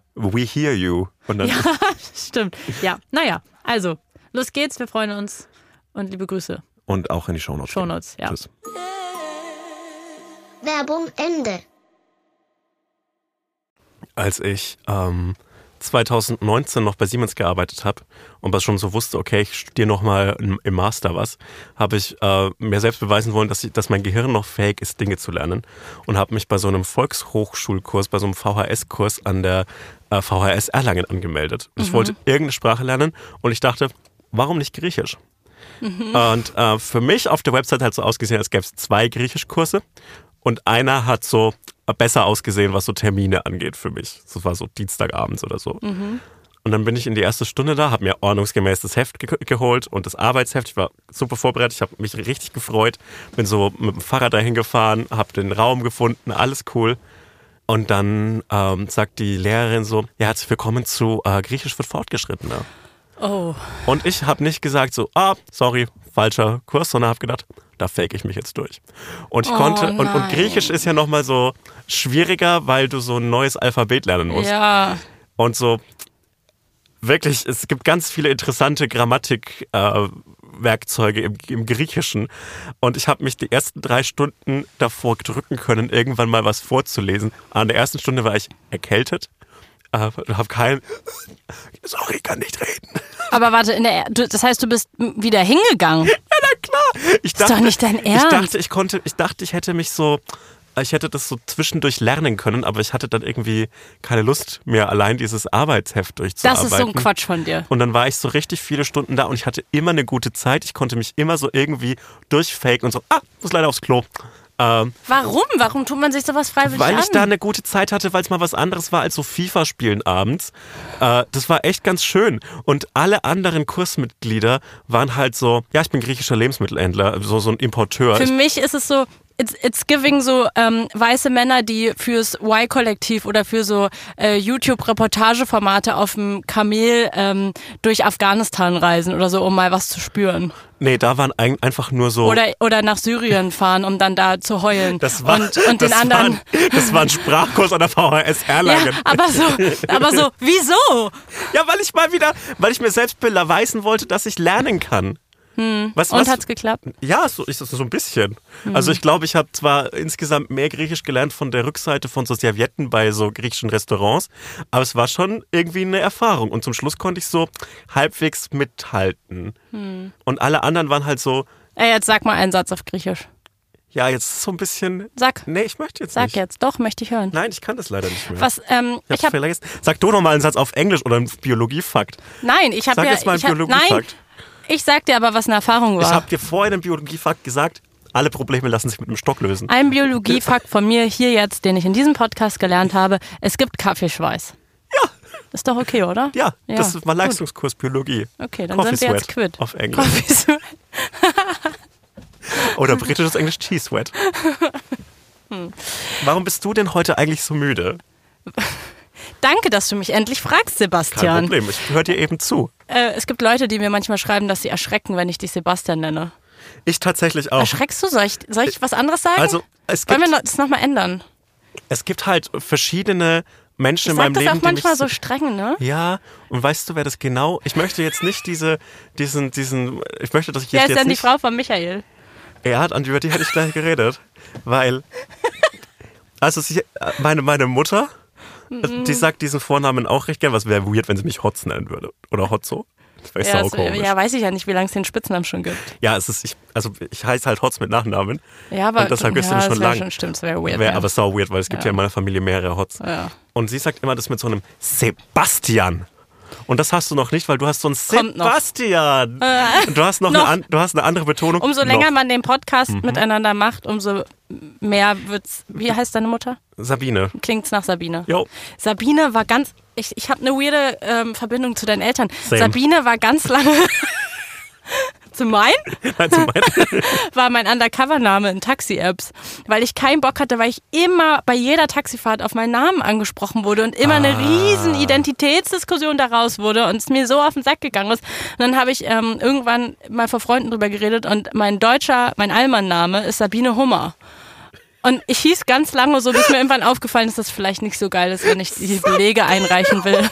We hear you. Und dann, Ja, stimmt. Ja, naja, also, los geht's, wir freuen uns und liebe Grüße. und auch in die Shownotes. Shownotes, ja. Tschüss. Werbung Ende. Als ich ähm, 2019 noch bei Siemens gearbeitet habe und was schon so wusste, okay, ich studiere nochmal im Master was, habe ich äh, mir selbst beweisen wollen, dass, ich, dass mein Gehirn noch fähig ist, Dinge zu lernen und habe mich bei so einem Volkshochschulkurs, bei so einem VHS-Kurs an der äh, VHS Erlangen angemeldet. Ich wollte irgendeine Sprache lernen und ich dachte, warum nicht Griechisch? Und äh, für mich auf der Website hat so ausgesehen, als gäbe es zwei Griechischkurse und einer hat so besser ausgesehen, was so Termine angeht für mich. Das war so Dienstagabends oder so. Und dann bin ich in die erste Stunde da, habe mir ordnungsgemäß das Heft ge geholt und das Arbeitsheft. Ich war super vorbereitet, ich habe mich richtig gefreut. Bin so mit dem Fahrrad dahin gefahren, habe den Raum gefunden, alles cool. Und dann ähm, sagt die Lehrerin so, ja, herzlich willkommen zu äh, Griechisch für Fortgeschrittene. Oh, Und ich habe nicht gesagt so, ah, sorry, falscher Kurs, sondern habe gedacht, da fake ich mich jetzt durch. Und ich Oh konnte, und, und. Griechisch ist ja nochmal so schwieriger, weil du so ein neues Alphabet lernen musst. ja. Und so, wirklich, es gibt ganz viele interessante Grammatik. Äh, im, im Griechischen. Und ich habe mich die ersten drei Stunden davor drücken können, irgendwann mal was vorzulesen. An der ersten Stunde war ich erkältet. Äh, habe kein, sorry, kann nicht reden. Aber warte, der, das heißt, du bist wieder hingegangen. Ja, na klar. Ich doch nicht dein Ernst. Ich dachte, ich konnte, ich dachte, ich hätte mich so, ich hätte das so zwischendurch lernen können, aber ich hatte dann irgendwie keine Lust mehr, allein dieses Arbeitsheft durchzuarbeiten. Das ist so ein Quatsch von dir. Und dann war ich so richtig viele Stunden da und ich hatte immer eine gute Zeit. Ich konnte mich immer so irgendwie durchfaken und so, ah, muss leider aufs Klo. Ähm, Warum? Warum tut man sich sowas freiwillig weil an? ich da eine gute Zeit hatte, weil es mal was anderes war als so FIFA spielen abends. Äh, das war echt ganz schön. Und alle anderen Kursmitglieder waren halt so, ja, ich bin griechischer Lebensmittelhändler, so, so ein Importeur. Für Ich, mich ist es so, it's, it's giving so ähm, weiße Männer, die fürs Y-Kollektiv oder für so äh, YouTube-Reportageformate auf dem Kamel ähm, durch Afghanistan reisen oder so, um mal was zu spüren. Nee, da waren ein, einfach nur so. Oder, oder nach Syrien fahren, um dann da zu heulen. das war, und, und den das anderen. War ein, das war ein Sprachkurs an der VHS Ja, Erlangen. aber so, aber so, wieso? Ja, weil ich mal wieder, weil ich mir selbst beweisen wollte, dass ich lernen kann. Was, Und was, hat's geklappt? Ja, so es so ein bisschen. Also ich glaube, ich habe zwar insgesamt mehr Griechisch gelernt von der Rückseite von so Servietten bei so griechischen Restaurants, aber es war schon irgendwie eine Erfahrung. Und zum Schluss konnte ich so halbwegs mithalten. Und alle anderen waren halt so, Ey, jetzt sag mal einen Satz auf Griechisch. ja, jetzt so ein bisschen. Sag, Nee, ich möchte jetzt sag nicht. jetzt. Doch, möchte ich hören. Nein, ich kann das leider nicht mehr. Was, ähm, Ich ich hab. Sag du noch mal einen Satz auf Englisch oder einen Biologiefakt. nein, ich habe Sag ja, jetzt mal einen ich hab, nein, Biologiefakt. Ich sag dir aber, was eine Erfahrung war. Ich habe dir vorhin einen Biologiefakt gesagt, alle Probleme lassen sich mit einem Stock lösen. Ein Biologiefakt von mir hier jetzt, den ich in diesem Podcast gelernt habe. Es gibt Kaffeeschweiß. Ja. Ist doch okay, oder? Ja, das war gut. Leistungskurs Biologie. Okay, dann Coffee sind wir jetzt Sweat quitt. Auf Englisch. Oder britisches Englisch Tea Sweat. Warum bist du denn heute eigentlich so müde? Danke, dass du mich endlich fragst, Kein Sebastian. Problem, ich höre dir eben zu. Äh, es gibt Leute, die mir manchmal schreiben, dass sie erschrecken, wenn ich dich Sebastian nenne. Ich tatsächlich auch. Erschreckst du? Soll ich, soll ich was anderes sagen? Also, es Wollen gibt, wir noch- das nochmal ändern? es gibt halt verschiedene Menschen Ich in meinem das Leben, auch manchmal die so streng, ne? Ja, und weißt du, wer das genau? Ich möchte jetzt nicht diese, diesen, diesen, ich möchte, dass ich Wer jetzt ist denn die nicht, Frau von Michael? Er hat, an über die hätte ich gleich geredet. Weil, also sie, meine, meine Mutter, Mhm. die sagt diesen Vornamen auch recht gern, was wäre weird, wenn sie mich Hotz nennen würde. Oder Hotzo. Das Ja, sau so, komisch. ja, weiß ich ja nicht, wie lange es den Spitznamen schon gibt. Ja, es ist, ich, also ich heiße halt Hotz mit Nachnamen. Ja, aber Und deshalb gibt's ja, den schon das wär lang. Schon, stimmt, das wäre weird. Wäre ja. aber sau weird, weil es gibt ja. Ja. in meiner Familie mehrere Hotz. Ja. Und sie sagt immer das mit so einem Sebastian. Und das hast du noch nicht, weil du hast so ein Kommt noch. Sebastian. Und du hast noch, Noch. Eine, du hast eine andere Betonung. Umso länger noch. man den Podcast Mhm. miteinander macht, umso mehr wird's. Wie heißt deine Mutter? Sabine. Klingt's nach Sabine. Jo. Sabine war ganz. Ich, ich habe eine weirde ähm, Verbindung zu deinen Eltern. Same. Sabine war ganz lange. zu meinen? Also mein, war mein Undercover-Name in Taxi-Apps, weil ich keinen Bock hatte, weil ich immer bei jeder Taxifahrt auf meinen Namen angesprochen wurde und immer eine riesen Identitätsdiskussion daraus wurde und es mir so auf den Sack gegangen ist. Und dann habe ich ähm, irgendwann mal vor Freunden drüber geredet und mein deutscher, mein Allmann-Name ist Sabine Hummer. Und ich hieß ganz lange so, bis mir irgendwann aufgefallen ist, dass es vielleicht nicht so geil ist, wenn ich die Belege einreichen will.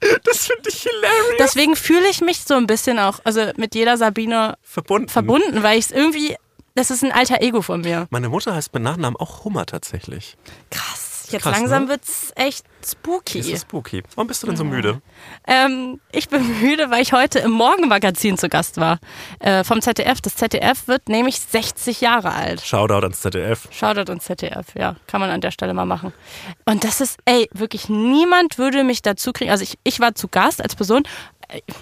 das finde ich hilarious. Deswegen fühle ich mich so ein bisschen auch, also mit jeder Sabine verbunden. verbunden, weil ich es irgendwie, das ist ein alter Ego von mir. Meine Mutter heißt mit Nachnamen auch Hummer tatsächlich. Krass. Jetzt Krass, langsam ne? wird's echt spooky. ist spooky. Warum bist du denn so müde? Ähm, ich bin müde, weil ich heute im Morgenmagazin zu Gast war. Äh, vom ZDF. Das ZDF wird nämlich 60 Jahre alt. Shoutout ans ZDF. Shoutout und ZDF, ja. Kann man an der Stelle mal machen. Und das ist, ey, wirklich niemand würde mich dazu kriegen. Also ich, ich war zu Gast als Person,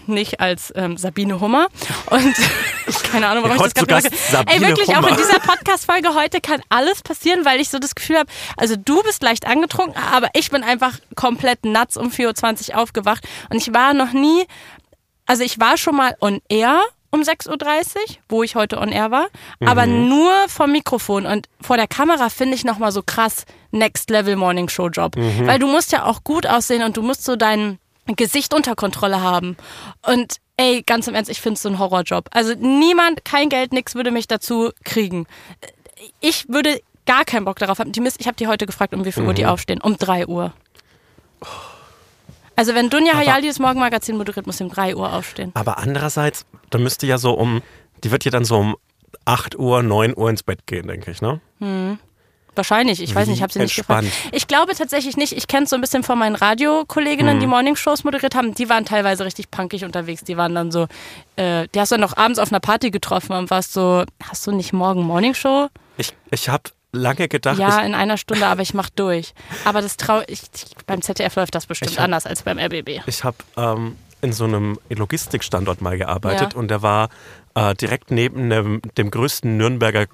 nicht als ähm, Sabine Hummer. Und keine Ahnung, warum ich das gerade habe. Ey, wirklich, auch Hummer. in dieser Podcast-Folge heute kann alles passieren, weil ich so das Gefühl habe, also du bist leicht angetrunken, aber ich bin einfach komplett nuts um 4.20 Uhr aufgewacht. Und ich war noch nie, also ich war schon mal on air um 6.30 Uhr, wo ich heute on air war, aber nur vom Mikrofon und vor der Kamera finde ich nochmal so krass Next Level Morning Show Job. Weil du musst ja auch gut aussehen und du musst so dein Gesicht unter Kontrolle haben. Und ey, ganz im Ernst, ich finde es so ein Horrorjob. Also niemand, kein Geld, nix würde mich dazu kriegen. Ich würde gar keinen Bock darauf haben. Die Mist, ich habe die heute gefragt, um wie viel Uhr die aufstehen. Um 3 Uhr. Also wenn Dunja Hayali das Morgenmagazin moderiert, muss sie um 3 Uhr aufstehen. Aber andererseits, da müsste ja so um, die wird ja dann so um 8 Uhr, 9 Uhr ins Bett gehen, denke ich, ne? Wahrscheinlich, ich weiß Wie nicht, ich habe sie nicht gefragt. Ich glaube tatsächlich nicht. Ich kenne es so ein bisschen von meinen Radiokolleginnen, Mhm. die Morningshows moderiert haben. Die waren teilweise richtig punkig unterwegs. Die waren dann so, äh, die hast du dann noch abends auf einer Party getroffen und warst so, hast du nicht morgen Morningshow? Ich, ich habe lange gedacht, Ja, in einer Stunde, aber ich mach durch. Aber das trau ich, ich beim ZDF läuft das bestimmt hab- anders als beim RBB. ich habe ähm, in so einem Logistikstandort mal gearbeitet Ja. und der war äh, direkt neben dem, dem größten Nürnberger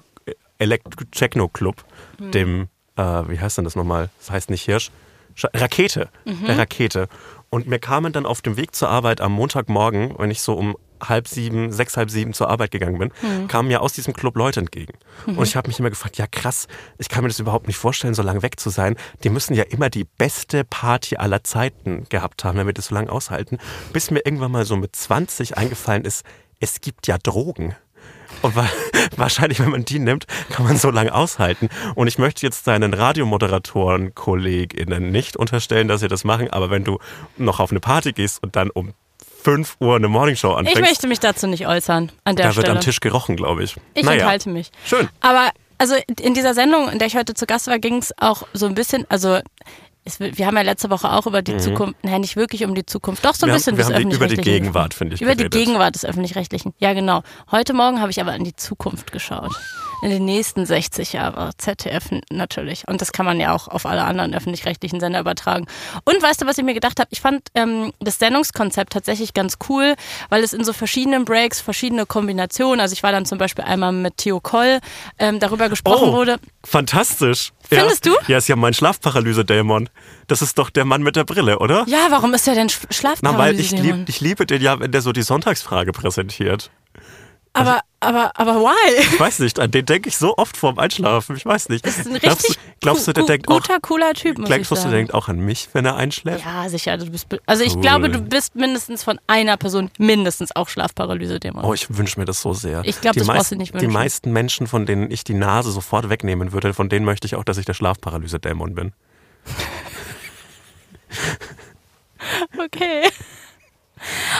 Elektro-Techno-Club, Hm. dem, äh, wie heißt denn das nochmal? Das heißt nicht Hirsch, Sch Rakete, Mhm. der Rakete. Und mir kamen dann auf dem Weg zur Arbeit am Montagmorgen, wenn ich so um halb sieben, sechs, halb sieben zur Arbeit gegangen bin, Mhm. kamen mir aus diesem Club Leute entgegen. Und ich habe mich immer gefragt, ja krass, ich kann mir das überhaupt nicht vorstellen, so lange weg zu sein. Die müssen ja immer die beste Party aller Zeiten gehabt haben, damit es so lange aushalten. Bis mir irgendwann mal so mit 20 eingefallen ist, es gibt ja Drogen. Und wa wahrscheinlich, wenn man die nimmt, kann man so lange aushalten. Und ich möchte jetzt deinen Radiomoderatoren, KollegInnen nicht unterstellen, dass sie das machen, aber wenn du noch auf eine Party gehst und dann um 5 Uhr eine Morningshow Ich anfängst, möchte mich dazu nicht äußern an der da wird Stelle. am Tisch gerochen, glaube ich. Ich naja. enthalte mich. Schön. Aber also in dieser Sendung, in der ich heute zu Gast war, ging es auch so ein bisschen, also es, wir haben ja letzte Woche auch über die Zukunft, nein, nicht wirklich um die Zukunft, doch so ein Mhm. Wir bisschen haben- wir haben die- über die Gegenwart, finde ich, Über die geredet. Gegenwart des Öffentlich-Rechtlichen, ja genau. Heute Morgen habe ich aber in die Zukunft geschaut. In den nächsten 60 Jahre. ZDF natürlich. Und das kann man ja auch auf alle anderen öffentlich-rechtlichen Sender übertragen. Und weißt du, was ich mir gedacht habe? Ich fand ähm, das Sendungskonzept tatsächlich ganz cool, weil es in so verschiedenen Breaks verschiedene Kombinationen, also ich war dann zum Beispiel einmal mit Theo Koll, ähm, darüber gesprochen Oh, wurde. fantastisch. Findest ja. du? Ja, ist ja mein Schlafparalyse-Dämon. Das ist doch der Mann mit der Brille, oder? Ja, warum ist der denn Sch- Na, weil ich, lieb, ich liebe den ja, wenn der so die Sonntagsfrage präsentiert. Aber, aber, aber why? Ich weiß nicht, an den denke ich so oft vorm Einschlafen. Ich weiß nicht. Das ist ein glaubst richtig du, glaubst du, der denkt auch, guter, cooler Typ, muss ich glaubst du, der sagen. denkt auch an mich, wenn er einschläft? Ja, sicher. Du bist, also ich Cool. glaube, du bist mindestens von einer Person mindestens auch Schlafparalyse-Dämon. Oh, ich wünsche mir das so sehr. Ich glaub, Die das brauchst du nicht Die wünschen. meisten Menschen, von denen ich die Nase sofort wegnehmen würde, von denen möchte ich auch, dass ich der Schlafparalyse-Dämon bin. Okay.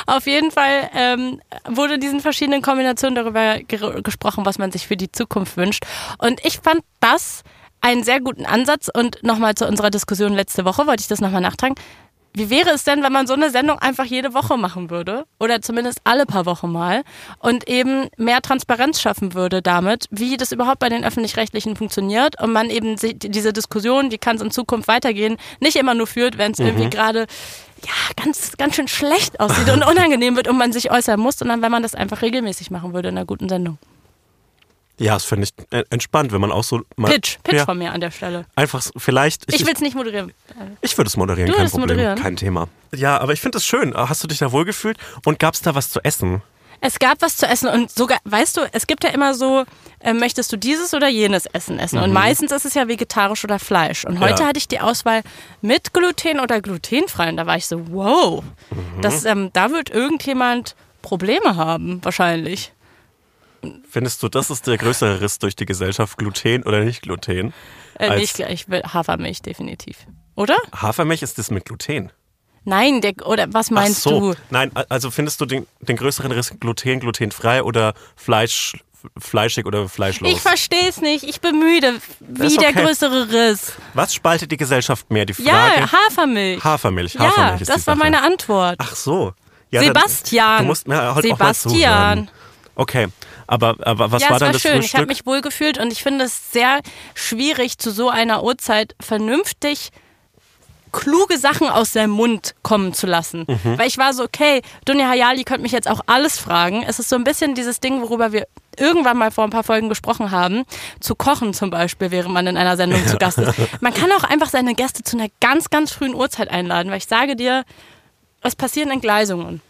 Auf jeden Fall ähm, wurde in diesen verschiedenen Kombinationen darüber ger- gesprochen, was man sich für die Zukunft wünscht. Und ich fand das einen sehr guten Ansatz. Und nochmal zu unserer Diskussion letzte Woche wollte ich das nochmal nachtragen. Wie wäre es denn, wenn man so eine Sendung einfach jede Woche machen würde? Oder zumindest alle paar Wochen mal? Und eben mehr Transparenz schaffen würde damit, wie das überhaupt bei den Öffentlich-Rechtlichen funktioniert. Und man eben diese Diskussion, wie kann es in Zukunft weitergehen, nicht immer nur führt, wenn es irgendwie gerade ja, ganz, ganz schön schlecht aussieht und unangenehm wird und man sich äußern muss, sondern wenn man das einfach regelmäßig machen würde in einer guten Sendung. Ja, das finde ich entspannt, wenn man auch so mal. Pitch, Pitch ja, von mir an der Stelle. Einfach vielleicht. Ich will es nicht moderieren. Ich würde es moderieren, Du kein Problem. moderieren? Kein Thema. Ja, aber ich finde es schön. Hast du dich da wohlgefühlt? Und gab es da was zu essen? Es gab was zu essen und sogar, weißt du, es gibt ja immer so, äh, möchtest du dieses oder jenes Essen essen? Und meistens ist es ja vegetarisch oder Fleisch. Und heute Mhm. Ja. hatte ich die Auswahl mit Gluten oder glutenfrei. Und da war ich so, wow, Mhm. das, ähm, da wird irgendjemand Probleme haben, wahrscheinlich. Findest du, das ist der größere Riss durch die Gesellschaft, Gluten oder nicht Gluten? Äh, Als- nee, ich, ich will Hafermilch, definitiv. Oder? Hafermilch ist das mit Gluten. Nein, der, oder was meinst so. du? Nein, also findest du den, den größeren Riss Gluten, glutenfrei oder Fleisch, fleischig oder fleischlos? Ich verstehe es nicht. Ich bin müde. Wie ist der okay. größere Riss. Was spaltet die Gesellschaft mehr? Die Frage. Ja, Hafermilch. Hafermilch. ja, Hafermilch ist die das war meine Antwort. Ach so. Ja, dann- Sebastian. Du musst mir halt Sebastian. Okay, aber, aber was ja, war dann war das schön. Ich habe Frühstück? mich wohl gefühlt und ich finde es sehr schwierig, zu so einer Uhrzeit vernünftig kluge Sachen aus seinem Mund kommen zu lassen. Mhm. Weil ich war so, okay, Dunja Hayali könnte mich jetzt auch alles fragen. Es ist so ein bisschen dieses Ding, worüber wir irgendwann mal vor ein paar Folgen gesprochen haben. Zu kochen zum Beispiel, während man in einer Sendung zu Gast ist. Man kann auch einfach seine Gäste zu einer ganz, ganz frühen Uhrzeit einladen, weil ich sage dir, es passieren Entgleisungen.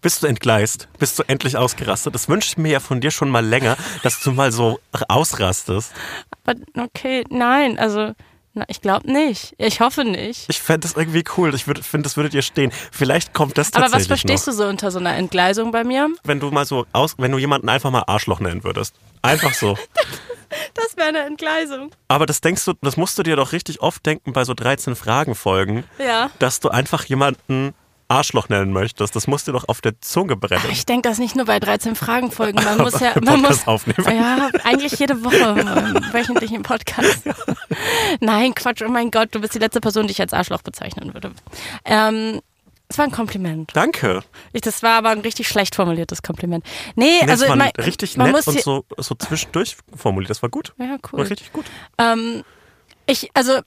Bist du entgleist? Bist du endlich ausgerastet? Das wünsche ich mir ja von dir schon mal länger, dass du mal so ausrastest. Aber okay, nein, also na, ich glaube nicht. Ich hoffe nicht. Ich fände das irgendwie cool. Ich finde, das würde dir stehen. Vielleicht kommt das Aber tatsächlich was verstehst noch. du so unter so einer Entgleisung bei mir? Wenn du mal so aus, wenn du jemanden einfach mal Arschloch nennen würdest. Einfach so. Das wäre eine Entgleisung. Aber das denkst du, das musst du dir doch richtig oft denken bei so 13 Fragen-Folgen, Ja. dass du einfach jemanden Arschloch nennen möchtest. Das musst dir doch auf der Zunge brennen. Ich denke das nicht nur bei 13 Fragen folgen. Man muss ja, man muss aufnehmen. Ja, eigentlich jede Woche ähm, wöchentlich im Podcast. Nein, Quatsch. Oh mein Gott, du bist die letzte Person, die ich als Arschloch bezeichnen würde. Ähm, es war ein Kompliment. Danke. Ich, das war aber ein richtig schlecht formuliertes Kompliment. Nee, Nee, also das war man, richtig man nett muss und so, so zwischendurch formuliert. Das war gut. Ja, War cool. richtig gut. Ähm, ich, also,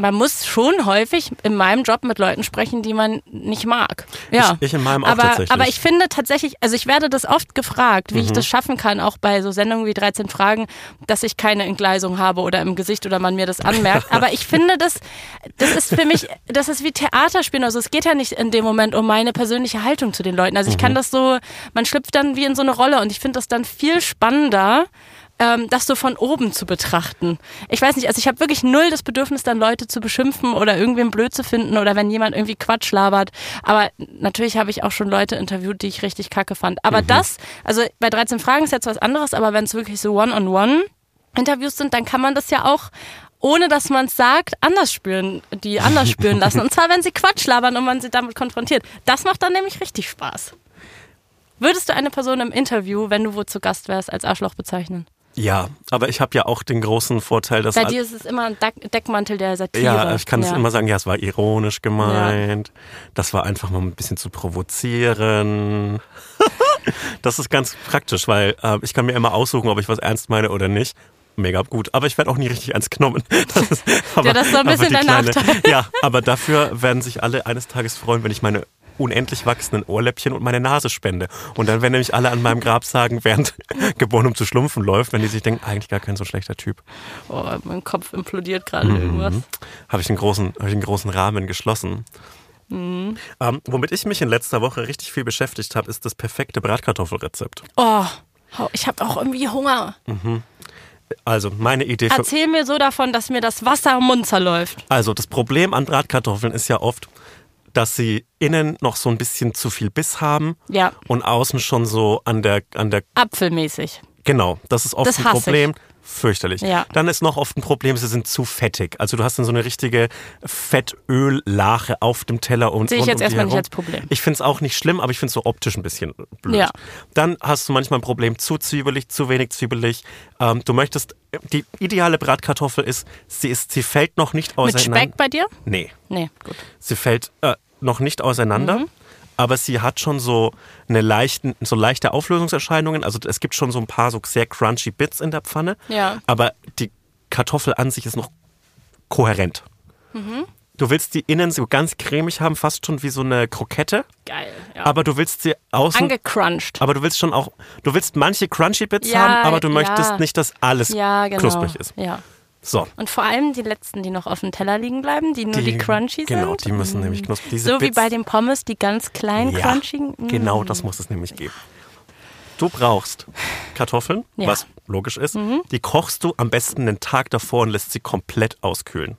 man muss schon häufig in meinem Job mit Leuten sprechen, die man nicht mag. Ja. Ich, ich in meinem auch aber, tatsächlich. aber ich finde tatsächlich, also ich werde das oft gefragt, wie Mhm. ich das schaffen kann, auch bei so Sendungen wie 13 Fragen, dass ich keine Entgleisung habe oder im Gesicht oder man mir das anmerkt. Aber ich finde, das, das ist für mich, das ist wie Theaterspielen. Also es geht ja nicht in dem Moment um meine persönliche Haltung zu den Leuten. Also ich Mhm. kann das so, man schlüpft dann wie in so eine Rolle und ich finde das dann viel spannender, ähm, das so von oben zu betrachten. Ich weiß nicht, also ich habe wirklich null das Bedürfnis, dann Leute zu beschimpfen oder irgendwen blöd zu finden oder wenn jemand irgendwie Quatsch labert. Aber natürlich habe ich auch schon Leute interviewt, die ich richtig kacke fand. Aber das, also bei 13 Fragen ist jetzt was anderes, aber wenn es wirklich so One-on-One-Interviews sind, dann kann man das ja auch ohne dass man es sagt, anders spüren, die anders spüren lassen. Und zwar, wenn sie Quatsch labern und man sie damit konfrontiert. Das macht dann nämlich richtig Spaß. Würdest du eine Person im Interview, wenn du wo zu Gast wärst, als Arschloch bezeichnen? Ja, aber ich habe ja auch den großen Vorteil, dass Bei dir ist es immer ein Deck Deckmantel der Satire. Ja, ich kann es ja. immer sagen, ja, es war ironisch gemeint. Das war einfach mal ein bisschen zu provozieren. das ist ganz praktisch, weil äh, ich kann mir immer aussuchen, ob ich was ernst meine oder nicht. Mega gut, aber ich werde auch nie richtig ernst genommen. Das ist, aber, Ja, das ist so ein bisschen der Nachteil. Ja, aber dafür werden sich alle eines Tages freuen, wenn ich meine unendlich wachsenden Ohrläppchen und meine Nase spende. Und dann werden nämlich alle an meinem Grab sagen, während geboren um zu schlumpfen läuft, wenn die sich denken, eigentlich gar kein so schlechter Typ. Oh, mein Kopf implodiert gerade Mhm. irgendwas. habe ich einen großen, habe ich einen großen Rahmen geschlossen. Mhm. Ähm, womit ich mich in letzter Woche richtig viel beschäftigt habe, ist das perfekte Bratkartoffelrezept. Oh, ich habe auch irgendwie Hunger. Also meine Idee Erzähl mir so davon, dass mir das Wasser im Mund zerläuft. also das Problem an Bratkartoffeln ist ja oft, dass sie innen noch so ein bisschen zu viel Biss haben Ja, und außen schon so an der, an der, apfelmäßig. genau, das ist oft Das ein hasse ich. Fürchterlich. Ja. Dann ist noch oft ein Problem, sie sind zu fettig. Also du hast dann so eine richtige Fettöllache auf dem Teller und Sehe ich jetzt um erstmal nicht als Problem. Ich finde es auch nicht schlimm, aber ich finde es so optisch ein bisschen blöd. Ja. Dann hast du manchmal ein Problem, zu zwiebelig, zu wenig zwiebelig. Ähm, du möchtest, die ideale Bratkartoffel ist, sie ist, sie fällt noch nicht Mit auseinander. Speck bei dir? Nee, Nee, gut. sie fällt äh, noch nicht auseinander. Mhm. Aber sie hat schon so eine leichten, so leichte Auflösungserscheinungen. Also es gibt schon so ein paar so sehr crunchy Bits in der Pfanne. Ja. Aber die Kartoffel an sich ist noch kohärent. Mhm. Du willst die innen so ganz cremig haben, fast schon wie so eine Krokette. Geil. Ja. Aber du willst sie außen. Angecrunched. aber du willst schon auch, du willst manche crunchy Bits Ja, haben, aber du möchtest nicht, dass alles Ja, genau. knusprig ist. Ja. So. Und vor allem die letzten, die noch auf dem Teller liegen bleiben, die nur die, crunchy Genau, sind. die müssen nämlich knusprig. So wie Bits, bei den Pommes, die ganz kleinen ja, crunchigen. Mm. Genau, das muss es nämlich geben. Du brauchst Kartoffeln, Ja. was logisch ist. Die kochst du am besten einen Tag davor und lässt sie komplett auskühlen.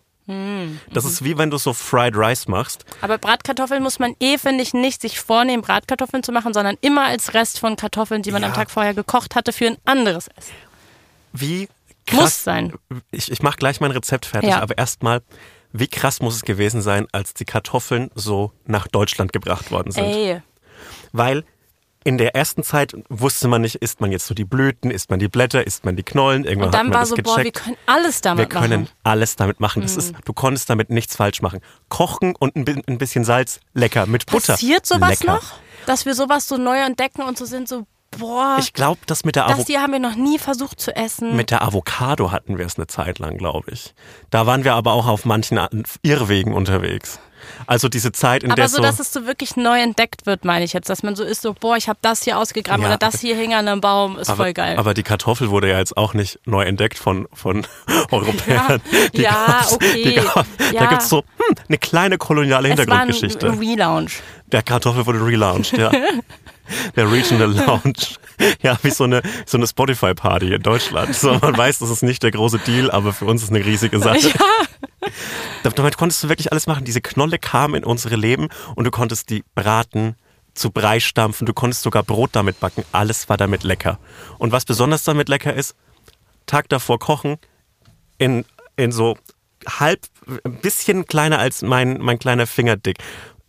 Das ist wie wenn du so Fried Rice machst. Aber Bratkartoffeln muss man eh, finde ich, nicht sich vornehmen, Bratkartoffeln zu machen, sondern immer als Rest von Kartoffeln, die man Ja. am Tag vorher gekocht hatte, für ein anderes Essen. Wie krass. Muss sein. Ich, ich mache gleich mein Rezept fertig, Ja. aber erstmal, wie krass muss es gewesen sein, als die Kartoffeln so nach Deutschland gebracht worden sind? Ey, Weil in der ersten Zeit wusste man nicht, isst man jetzt so die Blüten, isst man die Blätter, isst man die Knollen. Irgendwann und hat dann man war das so, gecheckt. boah, wir können alles damit Wir können machen. alles damit machen. Das ist, du konntest damit nichts falsch machen. Kochen und ein bisschen Salz, lecker. Mit Butter. Passiert sowas lecker. noch? Dass wir sowas so neu entdecken und so sind so, boah, Ich glaube, das mit der, das Avo hier haben wir noch nie versucht zu essen. mit der Avocado hatten wir es eine Zeit lang, glaube ich. Da waren wir aber auch auf manchen Irrwegen unterwegs. Also diese Zeit, in aber der so, dass es so wirklich neu entdeckt wird, meine ich jetzt. Dass man so ist, so, boah, ich habe das hier ausgegraben Ja. oder das hier hing an einem Baum, ist aber, voll geil. aber die Kartoffel wurde ja jetzt auch nicht neu entdeckt von, von Europäern. Die ja, gab's- okay. Die gab, Da Ja. gibt es so hm, eine kleine koloniale es war ein Hintergrundgeschichte. Relaunch. Der Kartoffel wurde relaunched, ja. Der Regional Lounge. Ja, wie so eine, so eine Spotify-Party in Deutschland. So, man weiß, das ist nicht der große Deal, aber für uns ist eine riesige Sache. Damit konntest du wirklich alles machen. Diese Knolle kam in unsere Leben und du konntest die braten, zu Brei stampfen, du konntest sogar Brot damit backen. Alles war damit lecker. Und was besonders damit lecker ist, Tag davor kochen, in, in so halb, ein bisschen kleiner als mein, mein kleiner Finger dick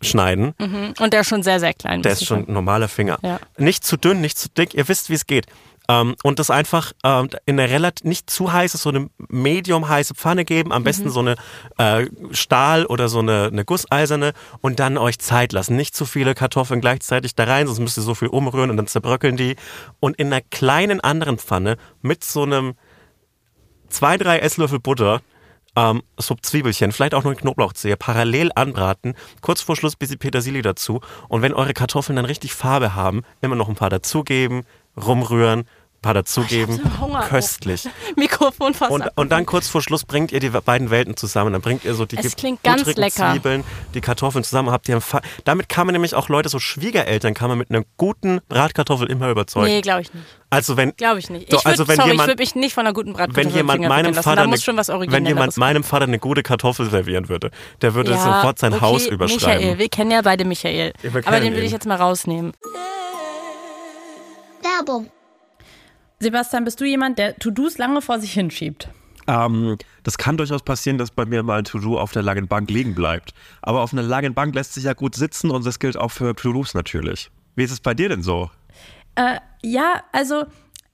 schneiden. Und der ist schon sehr, sehr klein. Der ist schon ein normaler Finger. Ja. Nicht zu dünn, nicht zu dick. Ihr wisst, wie es geht. Ähm, und das einfach ähm, in eine relativ nicht zu heiße, so eine medium heiße Pfanne geben. Am besten so eine äh, Stahl- oder so eine, eine gusseiserne und dann euch Zeit lassen. Nicht zu viele Kartoffeln gleichzeitig da rein, sonst müsst ihr so viel umrühren und dann zerbröckeln die. Und in einer kleinen anderen Pfanne mit so einem zwei, drei Esslöffel Butter ähm, so Zwiebelchen, vielleicht auch noch eine Knoblauchzehe, parallel anbraten, kurz vor Schluss bisschen Petersilie dazu. Und wenn eure Kartoffeln dann richtig Farbe haben, immer noch ein paar dazugeben, rumrühren, paar dazugeben. Ich hab so Hunger. Köstlich. Mikrofon fast Und, ab. und dann kurz vor Schluss bringt ihr die beiden Welten zusammen. Dann bringt ihr so die Es ge- klingt ganz buttrigen lecker. Zwiebeln, die Kartoffeln zusammen. Habt ihr Damit kann man nämlich auch Leute, so Schwiegereltern, kann man mit einer guten Bratkartoffel immer überzeugen. Nee, glaube ich nicht. Also wenn Glaube ich nicht. Ich würd, also wenn sorry, jemand- ich würde mich nicht von einer guten Bratkartoffel wenn jemand meinem wickeln lassen. Vater da eine, muss schon was wenn jemand meinem Vater eine gute Kartoffel servieren würde, der würde ja, sofort sein okay, Haus überschreiben. Michael, wir kennen ja beide Michael. Aber den will ich jetzt mal rausnehmen. Werbung. Sebastian, bist du jemand, der To-Dos lange vor sich hinschiebt? Ähm, das kann durchaus passieren, dass bei mir mal ein To-Do auf der langen Bank liegen bleibt. Aber auf einer langen Bank lässt sich ja gut sitzen und das gilt auch für To-Dos natürlich. Wie ist es bei dir denn so? Äh, ja, also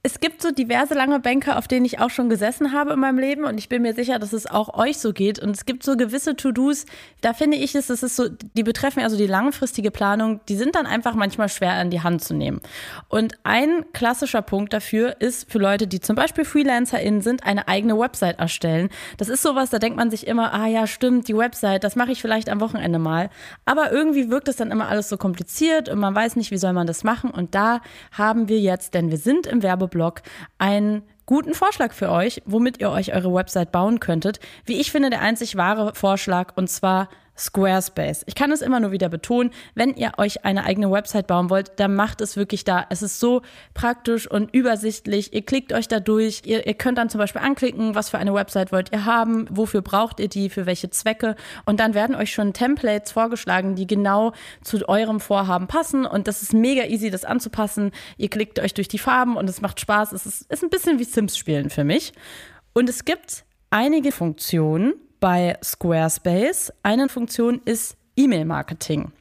es gibt so diverse lange Bänke, auf denen ich auch schon gesessen habe in meinem Leben und ich bin mir sicher, dass es auch euch so geht. Und es gibt so gewisse To-Dos, da finde ich es, das ist so, die betreffen also die langfristige Planung, die sind dann einfach manchmal schwer in die Hand zu nehmen. Und ein klassischer Punkt dafür ist für Leute, die zum Beispiel FreelancerInnen sind, eine eigene Website erstellen. Das ist sowas, da denkt man sich immer, ah ja, stimmt, die Website, das mache ich vielleicht am Wochenende mal. Aber irgendwie wirkt es dann immer alles so kompliziert und man weiß nicht, wie soll man das machen. Und da haben wir jetzt, denn wir sind im Werbeblock, einen guten Vorschlag für euch, womit ihr euch eure Website bauen könntet. Wie ich finde, der einzig wahre Vorschlag und zwar Squarespace. Ich kann es immer nur wieder betonen, wenn ihr euch eine eigene Website bauen wollt, dann macht es wirklich da. Es ist so praktisch und übersichtlich. Ihr klickt euch da durch. Ihr, ihr könnt dann zum Beispiel anklicken, was für eine Website wollt ihr haben, wofür braucht ihr die, für welche Zwecke. Und dann werden euch schon Templates vorgeschlagen, die genau zu eurem Vorhaben passen. Und das ist mega easy, das anzupassen. Ihr klickt euch durch die Farben und es macht Spaß. Es ist, ist ein bisschen wie Sims spielen für mich. Und es gibt einige Funktionen bei Squarespace. Eine Funktion ist E-Mail-Marketing.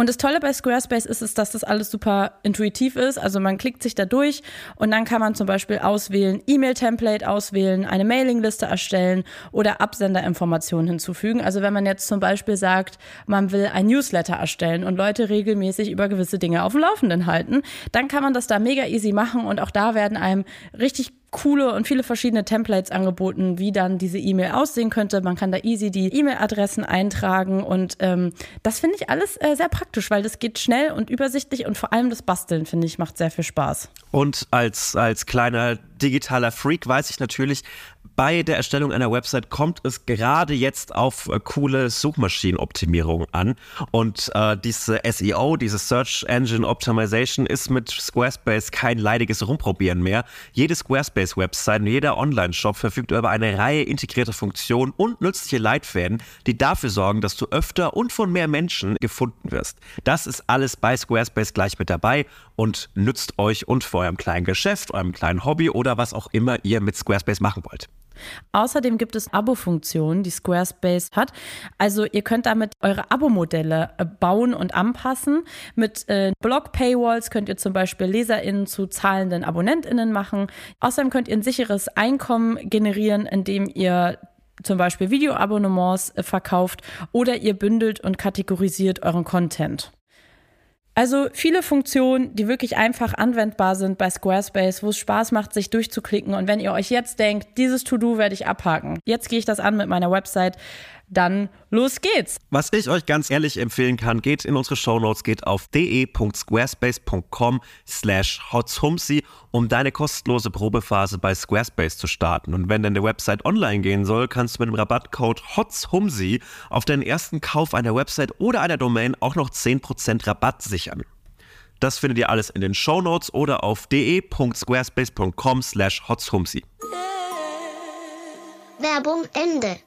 Und das Tolle bei Squarespace ist es, dass das alles super intuitiv ist. Also man klickt sich da durch und dann kann man zum Beispiel auswählen, E-Mail-Template auswählen, eine Mailingliste erstellen oder Absenderinformationen hinzufügen. Also wenn man jetzt zum Beispiel sagt, man will ein Newsletter erstellen und Leute regelmäßig über gewisse Dinge auf dem Laufenden halten, dann kann man das da mega easy machen und auch da werden einem richtig coole und viele verschiedene Templates angeboten, wie dann diese E-Mail aussehen könnte. Man kann da easy die E-Mail-Adressen eintragen und ähm, das finde ich alles äh, sehr praktisch, weil das geht schnell und übersichtlich und vor allem das Basteln, finde ich, macht sehr viel Spaß. Und als, als kleiner digitaler Freak weiß ich natürlich, bei der Erstellung einer Website kommt es gerade jetzt auf äh, coole Suchmaschinenoptimierung an. Und äh, diese SEO, diese Search Engine Optimization, ist mit Squarespace kein leidiges Rumprobieren mehr. Jede Squarespace-Website und jeder Online-Shop verfügt über eine Reihe integrierter Funktionen und nützliche Leitfäden, die dafür sorgen, dass du öfter und von mehr Menschen gefunden wirst. Das ist alles bei Squarespace gleich mit dabei und nützt euch und für eurem kleinen Geschäft, eurem kleinen Hobby oder was auch immer ihr mit Squarespace machen wollt. Außerdem gibt es Abo-Funktionen, die Squarespace hat. Also ihr könnt damit eure Abo-Modelle äh, bauen und anpassen. Mit äh, Blog-Paywalls könnt ihr zum Beispiel LeserInnen zu zahlenden AbonnentInnen machen. Außerdem könnt ihr ein sicheres Einkommen generieren, indem ihr zum Beispiel Videoabonnements äh, verkauft oder ihr bündelt und kategorisiert euren Content. Also viele Funktionen, die wirklich einfach anwendbar sind bei Squarespace, wo es Spaß macht, sich durchzuklicken. Und wenn ihr euch jetzt denkt, dieses To-Do werde ich abhaken, jetzt gehe ich das an mit meiner Website, dann los geht's. Was ich euch ganz ehrlich empfehlen kann, geht in unsere Shownotes, geht auf de.squarespace.com slash hotzhumsi, um deine kostenlose Probephase bei Squarespace zu starten. Und wenn deine Website online gehen soll, kannst du mit dem Rabattcode hotzhumsi auf deinen ersten Kauf einer Website oder einer Domain auch noch 10% Rabatt sichern. Das findet ihr alles in den Shownotes oder auf de.squarespace.com slash hotzhumsi. Werbung Ende.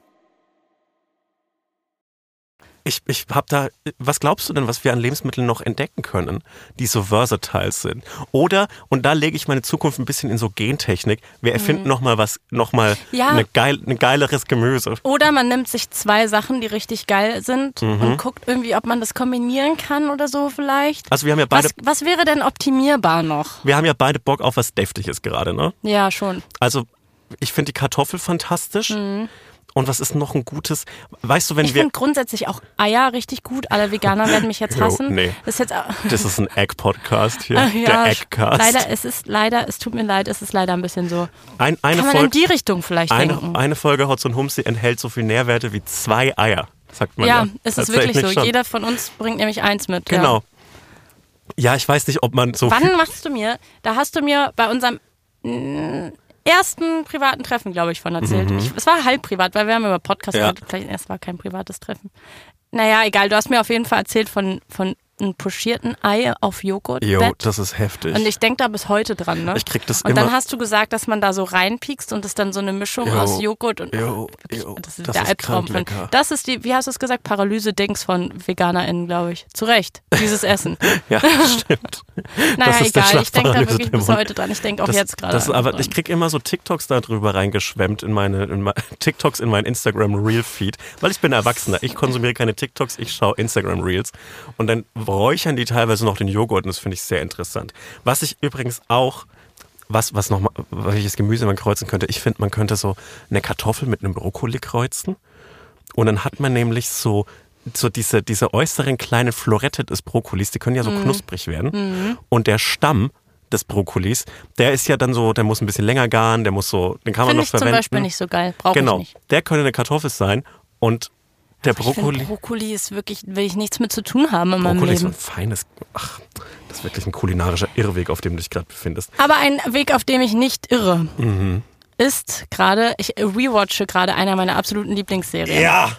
Ich, ich hab da, was glaubst du denn, was wir an Lebensmitteln noch entdecken können, die so versatile sind? Oder, und da lege ich meine Zukunft ein bisschen in so Gentechnik, wir erfinden noch mal was, noch mal Ja. eine geil, ein geileres Gemüse. Oder man nimmt sich zwei Sachen, die richtig geil sind und guckt irgendwie, ob man das kombinieren kann oder so vielleicht. Also wir haben ja beide, was, was wäre denn optimierbar noch? wir haben ja beide Bock auf was Deftiges gerade, ne? Ja, schon. Also ich finde die Kartoffel fantastisch. Und was ist noch ein gutes? Weißt du, wenn Ich wir. finde grundsätzlich auch Eier richtig gut. Alle Veganer werden mich jetzt hassen. nee. Das ist jetzt Das ist ein Egg-Podcast hier. Ach der ja, Eggcast. leider, es ist leider, es tut mir leid, es ist leider ein bisschen so. Ein, eine, Kann man in Folge, die Richtung vielleicht eine, denken? eine Folge Hotz und Humsi enthält so viel Nährwerte wie zwei Eier, sagt man. ja, Ja, es ist wirklich so. schon. Jeder von uns bringt nämlich eins mit. Genau. Ja. Ja, ich weiß nicht, ob man so. viel- Wann machst du mir, da hast du mir bei unserem ersten privaten Treffen, glaube ich, von erzählt. Ich, es war halb privat, weil wir haben über Podcast Mhm. Ja. geredet. Vielleicht es war kein privates Treffen. Naja, egal, du hast mir auf jeden Fall erzählt von, von einem pochierten Ei auf Joghurt. Jo, das ist heftig. Und ich denke da bis heute dran, ne? Ich krieg das und immer- dann hast du gesagt, dass man da so reinpiekst und es dann so eine Mischung Jo, aus Joghurt und jo, jo, das ist das der ist Albtraum von. Das ist die, wie hast du es gesagt, Paralyse-Dings von VeganerInnen, glaube ich. Zu Recht. Dieses Essen. ja, stimmt. Naja, Das ist der egal. Ich denke da wirklich bis heute dran. Ich denke auch Das, jetzt gerade. aber dran. ich krieg immer so TikToks darüber reingeschwemmt in meine, in meine TikToks in mein Instagram Reel Feed, weil ich bin Erwachsener. Ich konsumiere keine TikToks, ich schaue Instagram Reels und dann räuchern die teilweise noch den Joghurt und das finde ich sehr interessant. Was ich übrigens auch was, was noch mal, welches Gemüse man kreuzen könnte. Ich finde, man könnte so eine Kartoffel mit einem Brokkoli kreuzen. Und dann hat man nämlich so, so diese, diese äußeren kleinen Florette des Brokkolis, die können ja so Mhm. knusprig werden. Und der Stamm des Brokkolis, der ist ja dann so, der muss ein bisschen länger garen, der muss so, den kann man Finde noch ich zum verwenden. Beispiel nicht so geil. Brauche genau, ich nicht. der könnte eine Kartoffel sein und der finde, Brokkoli. Brokkoli ist wirklich, will ich nichts mit zu tun haben in meinem Brokkoli ist so Leben. ein feines, ach, das ist wirklich ein kulinarischer Irrweg, auf dem du dich gerade befindest. Aber ein Weg, auf dem ich nicht irre, Mhm. ist gerade, ich rewatche gerade einer meiner absoluten Lieblingsserien. Ja!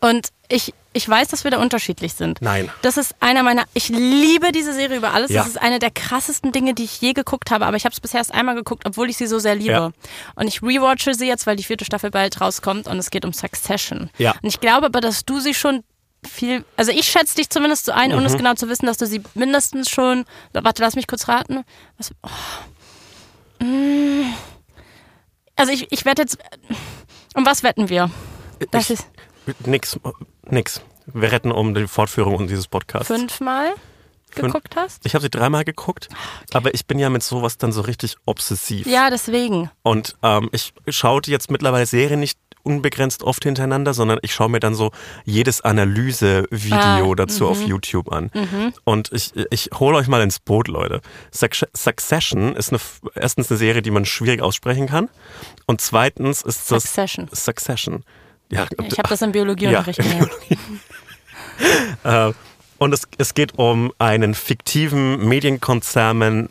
Und ich, ich weiß, dass wir da unterschiedlich sind. Nein. Das ist einer meiner, ich liebe diese Serie über alles. Ja. Das ist eine der krassesten Dinge, die ich je geguckt habe. Aber ich habe es bisher erst einmal geguckt, obwohl ich sie so sehr liebe. Ja. Und ich rewatche sie jetzt, weil die vierte Staffel bald rauskommt und es geht um Succession. Ja. Und ich glaube aber, dass du sie schon viel, also ich schätze dich zumindest so ein, ohne Mhm. es genau zu wissen, dass du sie mindestens schon, warte, lass mich kurz raten. Was, oh. Mm. Also ich, ich wette jetzt, um was wetten wir? Das Ich- ist Nix, nix. Wir retten um die Fortführung dieses Podcasts. fünfmal Fün- geguckt hast? Ich habe sie dreimal geguckt, aber ich bin ja mit sowas dann so richtig obsessiv. Ja, deswegen. Und ähm, ich schaue jetzt mittlerweile Serien nicht unbegrenzt oft hintereinander, sondern ich schaue mir dann so jedes Analyse-Video Ah, dazu auf YouTube an. Und ich, ich hole euch mal ins Boot, Leute. Suc- Succession ist eine, erstens eine Serie, die man schwierig aussprechen kann. Und zweitens ist das Succession. Succession. Ja, Ich habe das im Biologieunterricht Ja, gelernt. Äh, und es, es geht um einen fiktiven Medienkonzern,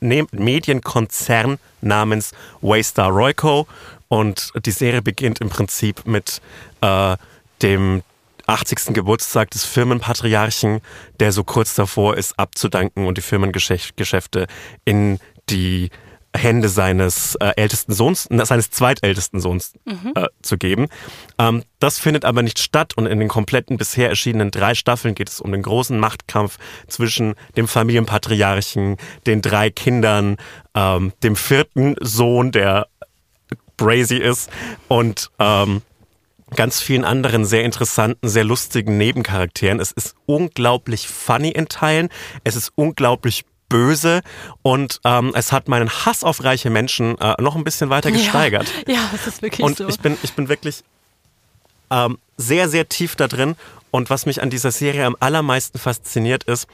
ne, Medienkonzern namens Waystar Royco. Und die Serie beginnt im Prinzip mit äh, dem 80. Geburtstag des Firmenpatriarchen, der so kurz davor ist, abzudanken und die Firmengeschäfte in die Hände seines äh, ältesten Sohns, seines zweitältesten Sohns äh, zu geben. Ähm, das findet aber nicht statt und in den kompletten bisher erschienenen drei Staffeln geht es um den großen Machtkampf zwischen dem Familienpatriarchen, den drei Kindern, ähm, dem vierten Sohn, der crazy ist und ähm, ganz vielen anderen sehr interessanten, sehr lustigen Nebencharakteren. Es ist unglaublich funny in Teilen. Es ist unglaublich böse und ähm, es hat meinen Hass auf reiche Menschen äh, noch ein bisschen weiter gesteigert. Ja, ja, das ist wirklich Und so. ich bin, ich bin wirklich ähm, sehr, sehr tief da drin. Und was mich an dieser Serie am allermeisten fasziniert ist,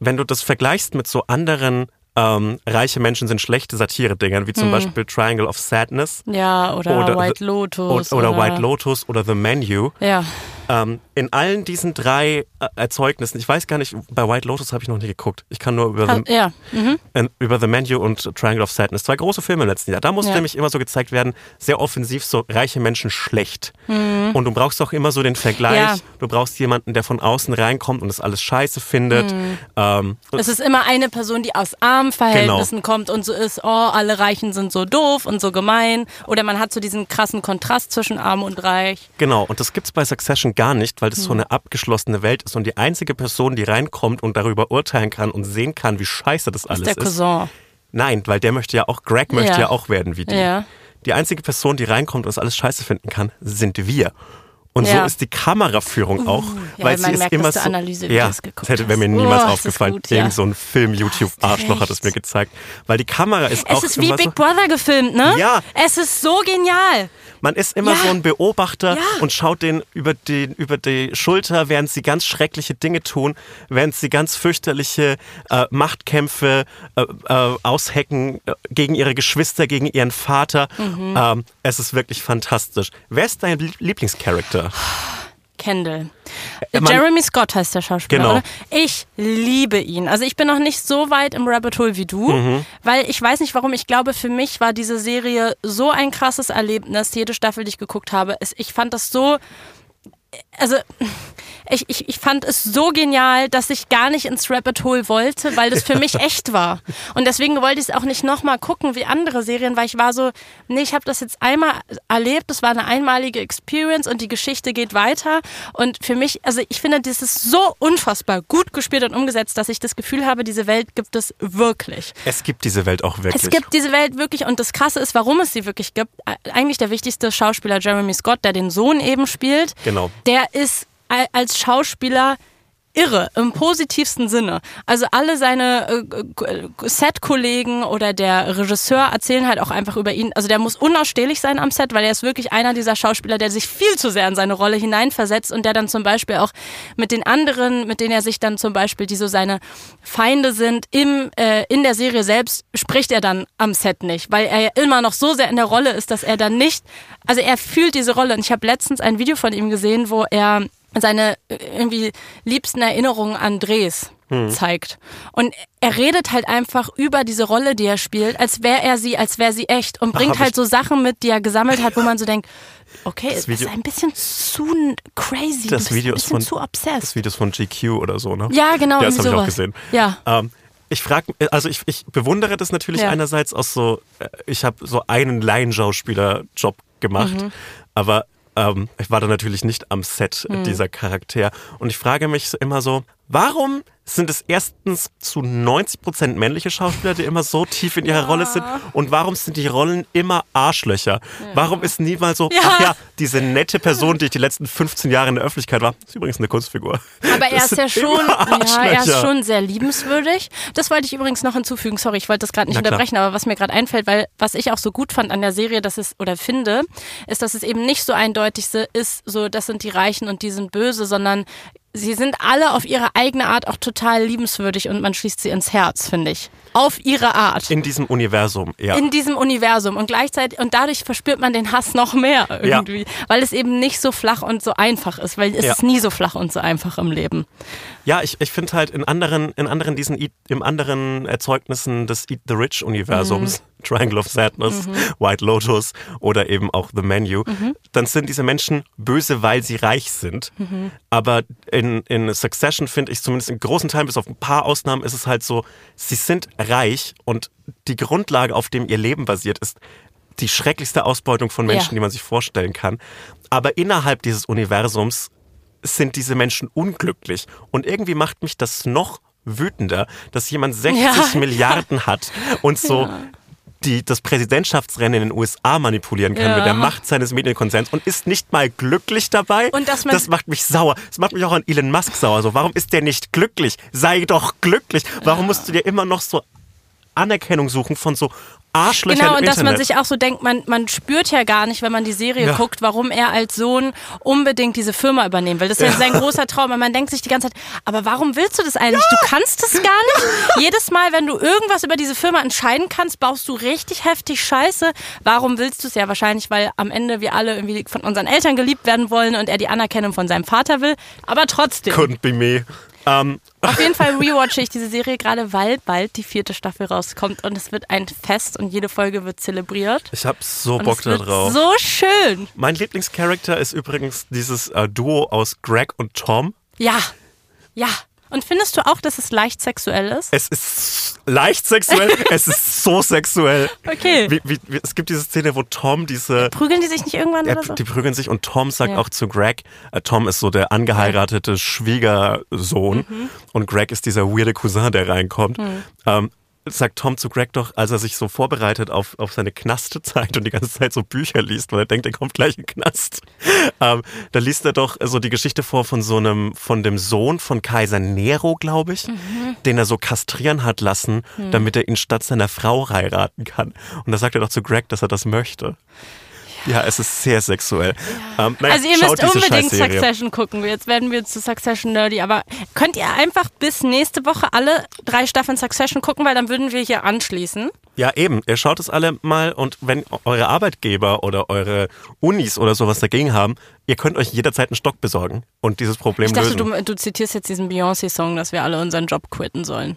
wenn du das vergleichst mit so anderen ähm, reiche Menschen sind schlechte Satire-Dingern, wie Hm. zum Beispiel Triangle of Sadness ja, oder, oder White Lotus. oder, oder White Lotus oder The Menu. Ja, Ähm, in allen diesen drei äh, Erzeugnissen, ich weiß gar nicht, bei White Lotus habe ich noch nie geguckt. Ich kann nur über ha, The, ja. Mhm. äh, über The Menu und Triangle of Sadness, zwei große Filme im letzten Jahr. Da musste Ja. nämlich immer so gezeigt werden, sehr offensiv so reiche Menschen schlecht. Mhm. Und du brauchst auch immer so den Vergleich. Ja. Du brauchst jemanden, der von außen reinkommt und das alles scheiße findet. Mhm. Ähm, Es ist immer eine Person, die aus armen Verhältnissen kommt und so ist, oh, alle Reichen sind so doof und so gemein. Oder man hat so diesen krassen Kontrast zwischen arm und reich. Genau, und das gibt's bei Succession gar nicht, weil das Hm. so eine abgeschlossene Welt ist und die einzige Person, die reinkommt und darüber urteilen kann und sehen kann, wie scheiße das alles ist der Cousin. Nein, weil der möchte ja auch, Greg möchte Ja. ja, auch werden wie die. Ja. Die einzige Person, die reinkommt und das alles scheiße finden kann, sind wir. Und so Ja. ist die Kameraführung auch, ja, weil sie ist merkt, immer so. Analysevideos ja, das hätte wäre mir niemals Oh, ist aufgefallen. gut, ja. Irgend so ein Film-YouTube-Arschloch hat es mir gezeigt, weil die Kamera ist Es auch ist wie Big so. Brother gefilmt, ne? Ja. Es ist so genial. Man ist immer Ja. so ein Beobachter Ja. und schaut denen über die, über die Schulter, während sie ganz schreckliche Dinge tun, während sie ganz fürchterliche äh, Machtkämpfe äh, äh, aushecken äh, gegen ihre Geschwister, gegen ihren Vater. Mhm. Ähm, es ist wirklich fantastisch. Wer ist dein Lie- Lieblingscharakter? Kendall. Äh, man- Jeremy Scott heißt der Schauspieler, Genau. oder? Ich liebe ihn. Also ich bin noch nicht so weit im Rabbit Hole wie du, Mhm. weil ich weiß nicht warum. Ich glaube, für mich war diese Serie so ein krasses Erlebnis, jede Staffel, die ich geguckt habe. Ich fand das so, also ich, ich, ich fand es so genial, dass ich gar nicht ins Rabbit Hole wollte, weil das für mich echt war. Und deswegen wollte ich es auch nicht nochmal gucken wie andere Serien, weil ich war so, nee, ich habe das jetzt einmal erlebt, das war eine einmalige Experience und die Geschichte geht weiter. Und für mich, also ich finde, das ist so unfassbar gut gespielt und umgesetzt, dass ich das Gefühl habe, diese Welt gibt es wirklich. Es gibt diese Welt auch wirklich. Es gibt diese Welt wirklich und das Krasse ist, warum es sie wirklich gibt. Eigentlich der wichtigste Schauspieler Jeremy Scott, der den Sohn eben spielt, Genau. Der ist als Schauspieler irre im positivsten Sinne. Also alle seine äh, Set-Kollegen oder der Regisseur erzählen halt auch einfach über ihn. Also der muss unausstehlich sein am Set, weil er ist wirklich einer dieser Schauspieler, der sich viel zu sehr in seine Rolle hineinversetzt und der dann zum Beispiel auch mit den anderen, mit denen er sich dann zum Beispiel, die so seine Feinde sind, im, äh, in der Serie selbst spricht er dann am Set nicht, weil er ja immer noch so sehr in der Rolle ist, dass er dann nicht, also er fühlt diese Rolle. Und ich habe letztens ein Video von ihm gesehen, wo er seine äh, irgendwie liebsten Erinnerungen an Drehs zeigt. Und er redet halt einfach über diese Rolle, die er spielt, als wäre er sie, als wäre sie echt und bringt hab halt so Sachen mit, die er gesammelt hat, wo man so denkt, okay, das, Video- ist ein bisschen zu crazy, das Video ein ist bisschen von zu obsessed. das Video ist von GQ oder so, ne? Ja, genau, Ja, das habe ich auch gesehen. Ja. Ähm, ich frage, also ich, ich bewundere das natürlich Ja. einerseits aus so, äh, ich habe so einen Laienschauspieler-Job gemacht, Mhm. aber ähm, ich war da natürlich nicht am Set Mhm. dieser Charakter. Und ich frage mich immer so, warum sind es erstens zu 90% männliche Schauspieler, die immer so tief in ihrer Rolle sind? Und warum sind die Rollen immer Arschlöcher? Warum ist niemals so, Ja. ach ja, diese nette Person, die ich die letzten 15 Jahre in der Öffentlichkeit war, ist übrigens eine Kunstfigur. Aber er ist ja schon, ja, er ist schon sehr liebenswürdig. Das wollte ich übrigens noch hinzufügen. Sorry, ich wollte das gerade nicht Na klar. unterbrechen, aber was mir gerade einfällt, weil was ich auch so gut fand an der Serie, dass es oder finde, ist, dass es eben nicht so eindeutig ist, so das sind die Reichen und die sind böse, sondern sie sind alle auf ihre eigene Art auch total liebenswürdig und man schließt sie ins Herz, finde ich. Auf ihre Art. In diesem Universum, ja. in diesem Universum und gleichzeitig und dadurch verspürt man den Hass noch mehr irgendwie, weil es eben nicht so flach und so einfach ist, weil es Ja. ist nie so flach und so einfach im Leben. Ja, ich, ich finde halt in anderen, in anderen diesen im anderen Erzeugnissen des Eat the Rich Universums, Triangle of Sadness, White Lotus oder eben auch The Menu, dann sind diese Menschen böse, weil sie reich sind. Aber in, in Succession finde ich zumindest in großen Teilen, bis auf ein paar Ausnahmen, ist es halt so, sie sind reich und die Grundlage, auf dem ihr Leben basiert, ist die schrecklichste Ausbeutung von Menschen, Ja. die man sich vorstellen kann. Aber innerhalb dieses Universums sind diese Menschen unglücklich. Und irgendwie macht mich das noch wütender, dass jemand 60 Ja. Milliarden hat und so die, das Präsidentschaftsrennen in den USA manipulieren kann Ja. mit der Macht seines Medienkonzerns und ist nicht mal glücklich dabei. Und dass man- das macht mich sauer. Das macht mich auch an Elon Musk sauer. So, warum ist der nicht glücklich? Sei doch glücklich. Warum musst du dir immer noch so Anerkennung suchen von so Arschlöchern Genau, und dass man Internet? sich auch so denkt, man, man spürt ja gar nicht, wenn man die Serie Ja. guckt, warum er als Sohn unbedingt diese Firma übernehmen will. Das ist ja, sein großer Traum. Und man denkt sich die ganze Zeit, aber warum willst du das eigentlich? Du kannst es gar nicht. Jedes Mal, wenn du irgendwas über diese Firma entscheiden kannst, baust du richtig heftig Scheiße. Warum willst du es? Ja, wahrscheinlich, weil am Ende wir alle irgendwie von unseren Eltern geliebt werden wollen und er die Anerkennung von seinem Vater will. Aber trotzdem. Couldn't be me. Ähm, Auf jeden Fall rewatche ich diese Serie gerade, weil bald die vierte Staffel rauskommt und es wird ein Fest und jede Folge wird zelebriert. ich hab so Und Bock da drauf. so schön. Mein Lieblingscharakter ist übrigens dieses äh, Duo aus Greg und Tom. Ja, ja. Und findest du auch, dass es leicht sexuell ist? Es ist leicht sexuell, es ist so sexuell. Okay. Wie, wie, wie, es gibt diese Szene, wo Tom diese. Prügeln die sich nicht irgendwann Ja, oder so? die prügeln sich und Tom sagt Ja. auch zu Greg, äh, Tom ist so der angeheiratete Schwiegersohn Mhm. und Greg ist dieser weirde Cousin, der reinkommt. Ähm, sagt Tom zu Greg doch, als er sich so vorbereitet auf, auf seine Knastzeit und die ganze Zeit so Bücher liest, weil er denkt, er kommt gleich in den Knast. Ähm, da liest er doch so die Geschichte vor von so einem, von dem Sohn von Kaiser Nero, glaube ich, den er so kastrieren hat lassen, damit er ihn statt seiner Frau heiraten kann. Und da sagt er doch zu Greg, dass er das möchte. Ja, es ist sehr sexuell. Ähm, naja, Also ihr müsst unbedingt. Succession gucken. Jetzt werden wir zu Succession nerdy, aber könnt ihr einfach bis nächste Woche alle drei Staffeln Succession gucken, weil dann würden wir hier anschließen. Ja, eben. Ihr schaut es alle mal und wenn eure Arbeitgeber oder eure Unis oder sowas dagegen haben, ihr könnt euch jederzeit einen Stock besorgen und dieses Problem Ich dachte, lösen. du, du zitierst jetzt diesen Beyoncé-Song, dass wir alle unseren Job quitten sollen.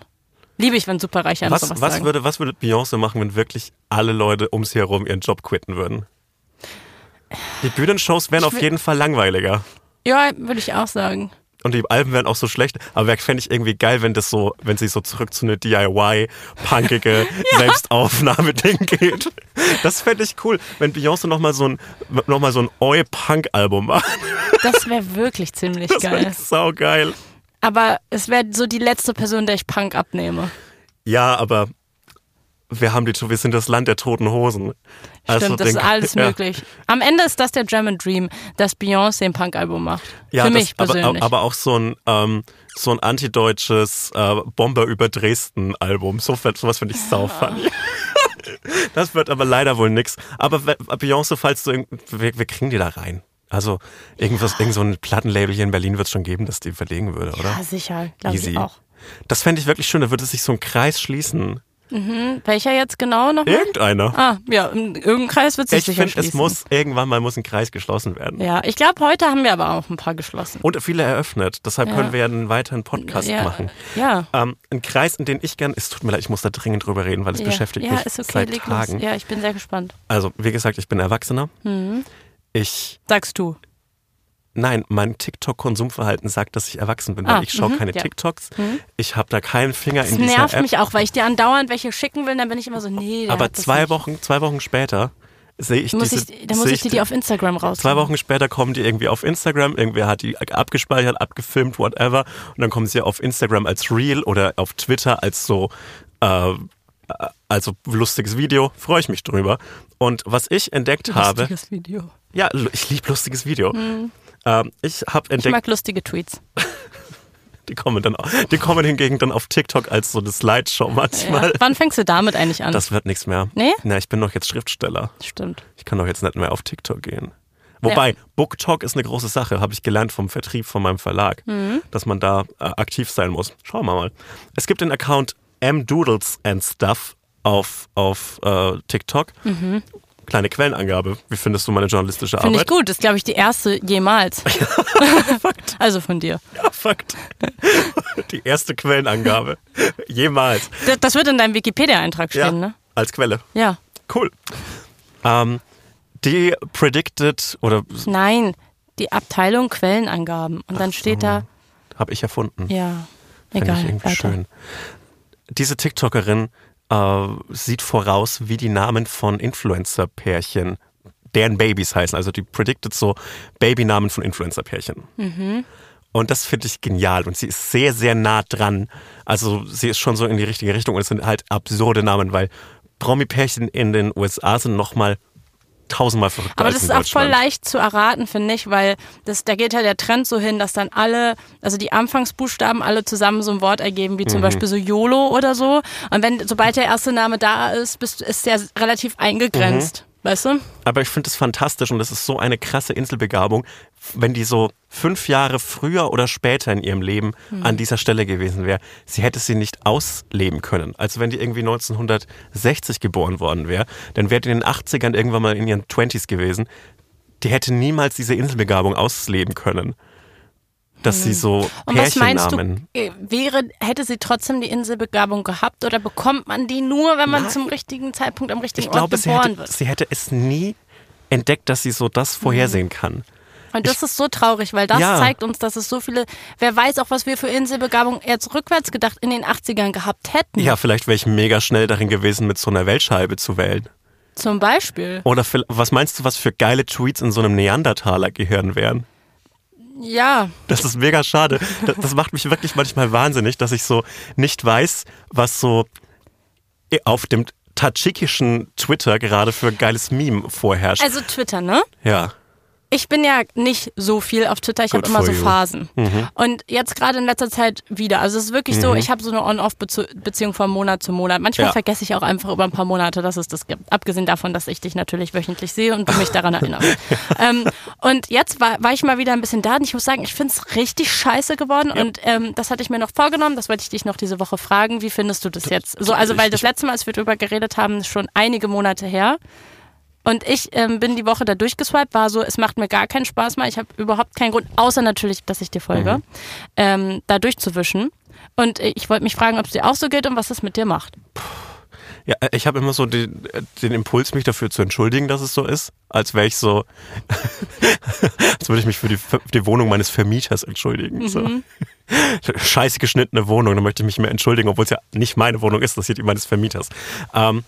Liebe ich, wenn Superreiche einem was, sowas was, sagen. würde, was würde Beyoncé machen, wenn wirklich alle Leute um sie herum ihren Job quitten würden? Die Bühnenshows wären auf jeden Fall langweiliger. ja, würde ich auch sagen. Und die Alben wären auch so schlecht. Aber fände ich irgendwie geil, wenn das so, wenn sie so zurück zu einer DIY-punkige Selbstaufnahme-Ding geht. Das fände ich cool, wenn Beyoncé nochmal so ein, noch mal so ein Oi-Punk-Album macht. Das wäre wirklich ziemlich Das wäre geil. sau geil. Aber es wäre so die letzte Person, der ich Punk abnehme. Ja, aber wir haben die, wir sind das Land der toten Hosen. Also Stimmt, das ist alles ja. möglich. Am Ende ist das der German Dream, dass Beyoncé ein Punk-Album macht. Ja, Für das, mich persönlich. Aber, aber auch so ein, ähm, so ein antideutsches äh, Bomber über Dresden-Album. So, sowas finde ich sau funny. Das wird aber leider wohl nix. Aber Beyoncé, falls du, wir, wir kriegen die da rein. Also irgendwas, irgend so ein Plattenlabel hier in Berlin wird es schon geben, das die verlegen würde, oder? ja, sicher, glaube ich auch. Das fände ich wirklich schön, da würde sich so ein Kreis schließen. Welcher jetzt genau noch? Irgendeiner. Ah, ja, in irgendeinem Kreis wird sich ich sicher finde, es schließen. muss, irgendwann mal muss ein Kreis geschlossen werden. Ja, ich glaube, heute haben wir aber auch ein paar geschlossen. Und viele eröffnet. Deshalb Ja. können wir ja einen weiteren Podcast ja, machen. Ja. Ähm, ein Kreis, in den ich gern, es tut mir leid, ich muss da dringend drüber reden, weil es ja. beschäftigt ja, mich ist okay, seit Tagen. los. Ja, ich bin sehr gespannt. Also, wie gesagt, ich bin Erwachsener. Mhm. Ich, Sagst du. Nein, mein TikTok-Konsumverhalten sagt, dass ich erwachsen bin, weil Ah, ich schaue mhm, keine ja. TikToks. Ich habe da keinen Finger Das in dieser nervt App. mich auch, weil ich dir andauernd welche schicken will, dann bin ich immer so, nee, aber das zwei nicht. Wochen, zwei Wochen später sehe ich muss diese. ich, dann muss ich dir die auf Instagram raus. Zwei Wochen später kommen die irgendwie auf Instagram, irgendwer hat die abgespeichert, abgefilmt, whatever. Und dann kommen sie auf Instagram als Reel oder auf Twitter als so, äh, also lustiges Video. Freue ich mich drüber. Und was ich entdeckt habe, Lustiges Video. ja, ich liebe lustiges Video. Ähm, ich habe Ich entdeckt, mag lustige Tweets. die kommen dann, die kommen hingegen dann auf TikTok als so eine Slideshow manchmal. Ja. Wann fängst du damit eigentlich an? Das wird nichts mehr. Nee? Na, ich bin doch jetzt Schriftsteller. Stimmt. Ich kann doch jetzt nicht mehr auf TikTok gehen. Wobei, BookTok ist eine große Sache, habe ich gelernt vom Vertrieb von meinem Verlag, Mhm. dass man da äh, aktiv sein muss. Schauen wir mal. Es gibt den Account mdoodles and stuff auf, auf äh, TikTok. Kleine Quellenangabe. Wie findest du meine journalistische Mhm. Finde ich Arbeit? gut. Das ist, glaube ich, die erste jemals. also von dir. Ja, Fakt. Die erste Quellenangabe. Jemals. Das, das wird in deinem Wikipedia-Eintrag Ja, stehen, ne? als Quelle. Ja. Cool. Ähm, die predicted oder Nein, die Abteilung Quellenangaben. Und dann steht da, habe ich erfunden. ja, Finde egal. ich irgendwie weiter. schön. Diese TikTokerin äh, sieht voraus, wie die Namen von Influencer-Pärchen, deren Babys heißen. Also die predicted so Babynamen von Influencer-Pärchen. Mhm. Und das finde ich genial. Und sie ist sehr, sehr nah dran. Also sie ist schon so in die richtige Richtung. Und es sind halt absurde Namen, weil Promi-Pärchen in den USA sind nochmal tausendmal verrückter Aber das ist auch voll leicht zu erraten, finde ich, weil das, da geht ja der Trend so hin, dass dann alle, also die Anfangsbuchstaben alle zusammen so ein Wort ergeben, wie zum Mhm. Beispiel so YOLO oder so. Und wenn, sobald der erste Name da ist, bist, ist der relativ eingegrenzt. Mhm. Weißt du? Aber ich finde es fantastisch und das ist so eine krasse Inselbegabung, wenn die so fünf Jahre früher oder später in ihrem Leben an dieser Stelle gewesen wäre. Sie hätte sie nicht ausleben können. Also wenn die irgendwie 1960 geboren worden wäre, dann wäre die in den 80ern irgendwann mal in ihren 20s gewesen. Die hätte niemals diese Inselbegabung ausleben können. Dass sie so Und was meinst du, äh, wäre, hätte sie trotzdem die Inselbegabung gehabt oder bekommt man die nur, wenn man Nein. zum richtigen Zeitpunkt am richtigen Ich Ort glaube, sie geboren hätte, wird? sie hätte es nie entdeckt, dass sie so das vorhersehen kann. Und das ist so traurig, weil das Ja. zeigt uns, dass es so viele, wer weiß auch, was wir für Inselbegabung jetzt rückwärts gedacht in den 80ern gehabt hätten. Ja, vielleicht wäre ich mega schnell darin gewesen, mit so einer Weltscheibe zu wählen. Zum Beispiel. Oder vil- was meinst du, was für geile Tweets in so einem Neandertaler-Gehirn wären? Ja, Das ist mega schade. Das, das macht mich wirklich manchmal wahnsinnig, dass ich so nicht weiß, was so auf dem tadschikischen Twitter gerade für geiles Meme vorherrscht. Also Twitter, ne? ja. Ich bin ja nicht so viel auf Twitter, ich habe immer so you. Mhm. Phasen. Und jetzt gerade in letzter Zeit wieder. Also es ist wirklich so, ich habe so eine On-Off-Beziehung von Monat zu Monat. Manchmal Ja. vergesse ich auch einfach über ein paar Monate, dass es das gibt. Abgesehen davon, dass ich dich natürlich wöchentlich sehe und du mich daran erinnerst. ähm, und jetzt war, war ich mal wieder ein bisschen da und ich muss sagen, ich finde es richtig scheiße geworden. Und ähm, das hatte ich mir noch vorgenommen, das wollte ich dich noch diese Woche fragen. Wie findest du das jetzt? So, also weil das letzte Mal, als wir drüber geredet haben, ist schon einige Monate her. Und ich ähm, bin die Woche da durchgeswiped, war so, es macht mir gar keinen Spaß mehr. Ich habe überhaupt keinen Grund, außer natürlich, dass ich dir folge, Mhm. ähm, da durchzuwischen. Und äh, ich wollte mich fragen, ob es dir auch so geht und was das mit dir macht. Ja, äh, ich habe immer so den, den Impuls, mich dafür zu entschuldigen, dass es so ist, als wäre ich so, als würde ich mich für die, für die Wohnung meines Vermieters entschuldigen. So. Scheiße geschnittene Wohnung, dann möchte ich mich mehr entschuldigen, obwohl es ja nicht meine Wohnung ist, das ist die meines Vermieters. Ähm,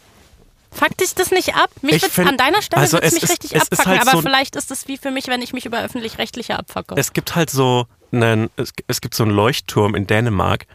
Fuck dich das nicht ab? Mich Ich find- an deiner Stelle also es mich ist- richtig es abfacken, halt aber so- vielleicht ist es wie für mich, wenn ich mich über öffentlich-rechtliche abfacke. es gibt halt so einen, es, es gibt so einen Leuchtturm in Dänemark,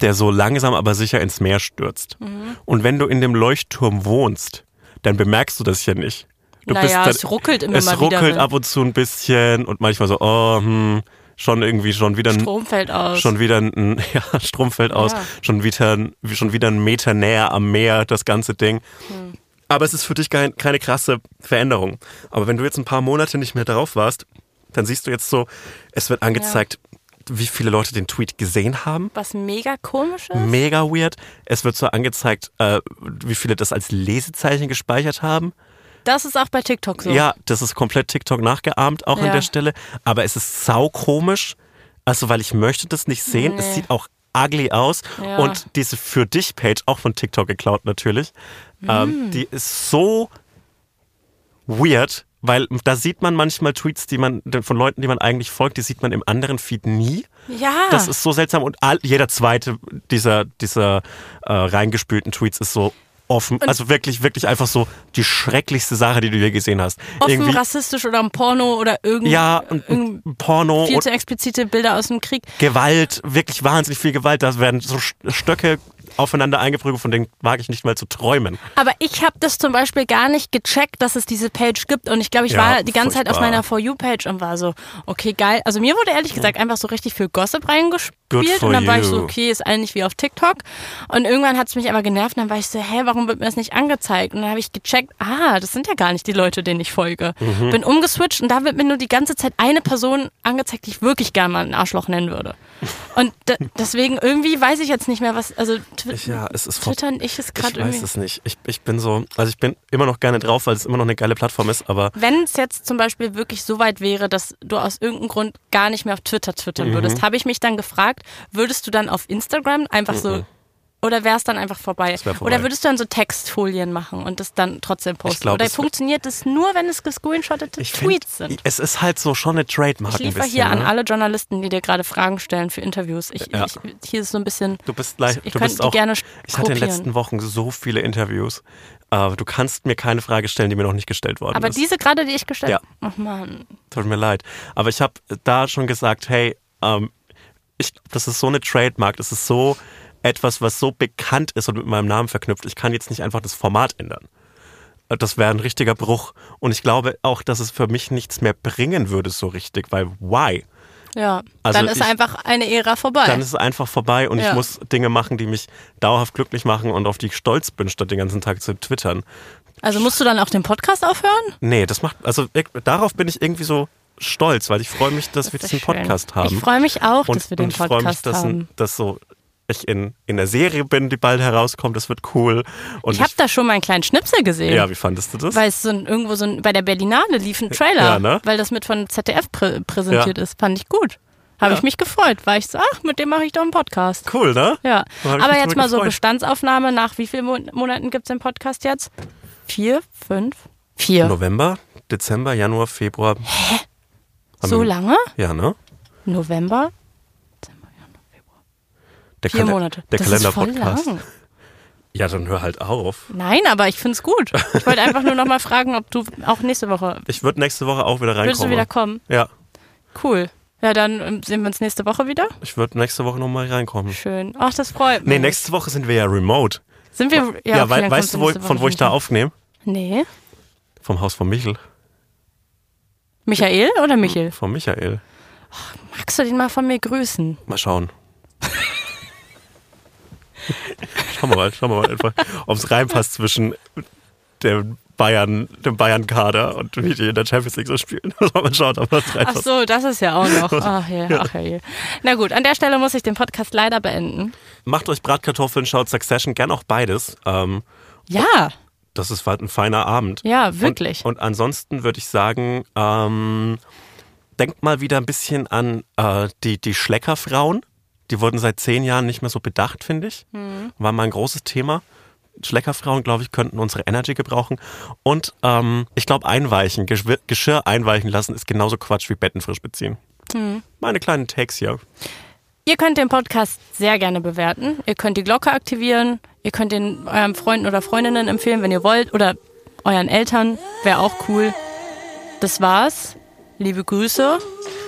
der so langsam aber sicher ins Meer stürzt. Mhm. Und wenn du in dem Leuchtturm wohnst, dann bemerkst du das ja nicht. Du Naja, dann, es ruckelt immer Es mal wieder, ruckelt wenn- ab und zu ein bisschen und manchmal so, oh, hm, schon irgendwie schon wieder ein Strom fällt aus. schon wieder ein ja, Strom fällt aus, Ja. schon wieder ein- schon wieder ein Meter näher am Meer, das ganze Ding. Hm. Aber es ist für dich kein, keine krasse Veränderung. Aber wenn du jetzt ein paar Monate nicht mehr drauf warst, dann siehst du jetzt so, es wird angezeigt, wie viele Leute den Tweet gesehen haben. was mega komisch ist. Mega weird. Es wird so angezeigt, äh, wie viele das als Lesezeichen gespeichert haben. Das ist auch bei TikTok so. Ja, das ist komplett TikTok nachgeahmt, auch an Ja. der Stelle. Aber es ist sau komisch. Also, weil ich möchte das nicht sehen. Es Nee. sieht auch ugly aus. Ja. Und diese Für dich-Page, auch von TikTok geklaut natürlich, Mm. ähm, die ist so weird, weil da sieht man manchmal Tweets, die man von Leuten, die man eigentlich folgt, die sieht man im anderen Feed nie. Ja. Das ist so seltsam und all, jeder zweite dieser, dieser äh, reingespülten Tweets ist so offen. also wirklich, wirklich einfach so die schrecklichste Sache, die du je gesehen hast. offen Irgendwie, rassistisch oder ein Porno oder irgend, ja, und ein Porno viel und zu explizite Bilder aus dem Krieg. Gewalt, wirklich wahnsinnig viel Gewalt. Da werden so Stöcke aufeinander eingeprügelt, von denen wage ich nicht mal zu träumen. Aber ich habe das zum Beispiel gar nicht gecheckt, dass es diese Page gibt. Und ich glaube, ich Ja, war die ganze Zeit auf furchtbar. meiner For You-Page und war so, okay, geil. Also mir wurde ehrlich gesagt einfach so richtig viel Gossip reingespielt. Und dann war ich you. so, okay, ist eigentlich wie auf TikTok. Und irgendwann hat es mich aber genervt. Und dann war ich so, hä, warum wird mir das nicht angezeigt? Und dann habe ich gecheckt, ah, das sind ja gar nicht die Leute, denen ich folge. Mhm. Bin umgeswitcht und da wird mir nur die ganze Zeit eine Person angezeigt, die ich wirklich gerne mal ein Arschloch nennen würde. Und de- deswegen irgendwie weiß ich jetzt nicht mehr, was, also Ich, ja, es ist vor- Twitter und ich ist Ich gerade weiß irgendwie... es nicht. Ich, ich bin so, also ich bin immer noch gerne drauf, weil es immer noch eine geile Plattform ist, aber Wenn es jetzt zum Beispiel wirklich so weit wäre, dass du aus irgendeinem Grund gar nicht mehr auf Twitter twittern Mhm. würdest, habe ich mich dann gefragt, würdest du dann auf Instagram einfach so oder wäre es dann einfach vorbei? Vorbei. Oder würdest du dann so Textfolien machen und das dann trotzdem posten? glaub, oder funktioniert das nur, wenn es gescreenshottete ich find, Tweets sind? es ist halt so schon eine Trademark Ich liefere bisschen. hier an ne? alle Journalisten, die dir gerade Fragen stellen für Interviews. Ich, Ja. ich, hier ist so ein bisschen. Du bist, leicht, Ich du bist auch. gerne ich hatte in den letzten Wochen so viele Interviews. Aber du kannst mir keine Frage stellen, die mir noch nicht gestellt worden Aber ist. diese gerade, die ich gestellt Ja. Ach man. Tut mir leid. Aber ich habe da schon gesagt, hey, ähm, ich, das ist so eine Trademark, das ist so etwas, was so bekannt ist und mit meinem Namen verknüpft. Ich kann jetzt nicht einfach das Format ändern. Äh, Das wäre ein richtiger Bruch. Und ich glaube auch, dass es für mich nichts mehr bringen würde so richtig, weil why? Ja. Also dann ist ich- einfach eine Ära vorbei. Dann ist es einfach vorbei und Ja. ich muss Dinge machen, die mich dauerhaft glücklich machen und auf die ich stolz bin, statt den ganzen Tag zu twittern. also musst du dann auch den Podcast aufhören? Nee, das macht, also ich, darauf bin ich irgendwie so stolz, weil ich freue mich, dass wir Das diesen ist schön. Podcast haben. Ich freue mich auch, und, dass wir den und ich freue mich, Podcast dass, haben. dass so ich in, in der Serie bin, die bald herauskommt. Das wird cool. Und Ich habe da schon mal einen kleinen Schnipsel gesehen. ja, wie fandest du das? Weil es so ein, irgendwo so ein, bei der Berlinale lief ein Trailer, Ja, ne? weil das mit von ZDF prä präsentiert Ja. ist. Fand ich gut. Habe Ja. ich mich gefreut. War ich so, ach, mit dem mache ich doch einen Podcast. cool, ne? Ja. Aber jetzt mal so gefreut. Bestandsaufnahme. Nach wie vielen Mon Monaten gibt es den Podcast jetzt? Vier? Fünf? Vier. November, Dezember, Januar, Februar. Hä? So lange? Ja, ne? November? Der Vier Kale- Monate. Der das ist voll Kalender-Podcast. lang. Ja, dann hör halt auf. Nein, aber ich find's gut. Ich wollte einfach nur noch mal fragen, ob du auch nächste Woche Ich würde nächste Woche auch wieder reinkommen. Würdest du wieder kommen? Ja, Cool. Ja, dann ähm, sehen wir uns nächste Woche wieder. ich würde nächste Woche nochmal reinkommen. Schön. Ach, das freut mich. Nee, nächste Woche sind wir ja remote. Sind wir. Ja, Ja, okay, dann weißt du, wo, von wo ich da aufnehme? Nee. Vom Haus von Michel. Michael oder Michel? Von Michael. Magst du den mal von mir grüßen? Mal schauen. Schauen wir mal, schauen wir mal einfach, ob es reinpasst zwischen dem Bayern, dem Bayern-Kader und wie die in der Champions League so spielen. mal schauen, ob das Ach reinpasst. so, das ist ja auch noch. Ach je, ach je. Na gut, an der Stelle muss ich den Podcast leider beenden. Macht euch Bratkartoffeln, schaut Succession, gern auch beides. Ähm, Ja, das ist halt ein feiner Abend. ja, wirklich. Und, und ansonsten würde ich sagen, ähm, denkt mal wieder ein bisschen an äh, die, die Schleckerfrauen. Die wurden seit zehn Jahren nicht mehr so bedacht, finde ich. War mal ein großes Thema. Schleckerfrauen, glaube ich, könnten unsere Energy gebrauchen. Und ähm, ich glaube, einweichen, Geschirr einweichen lassen, ist genauso Quatsch wie Betten frisch beziehen. Meine kleinen Takes hier. Ihr könnt den Podcast sehr gerne bewerten. Ihr könnt die Glocke aktivieren. Ihr könnt den eurem Freunden oder Freundinnen empfehlen, wenn ihr wollt. Oder euren Eltern. Wäre auch cool. Das war's. Liebe Grüße.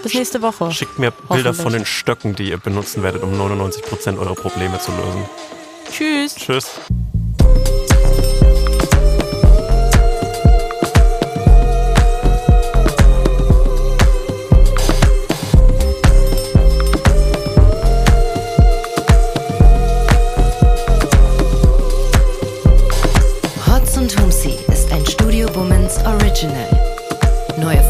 Bis nächste Woche. Schickt mir Bilder von den Stöcken, die ihr benutzen werdet, um 99% eurer Probleme zu lösen. Tschüss. Tschüss. Hotz und Humsi ist ein Studio Bummens Original.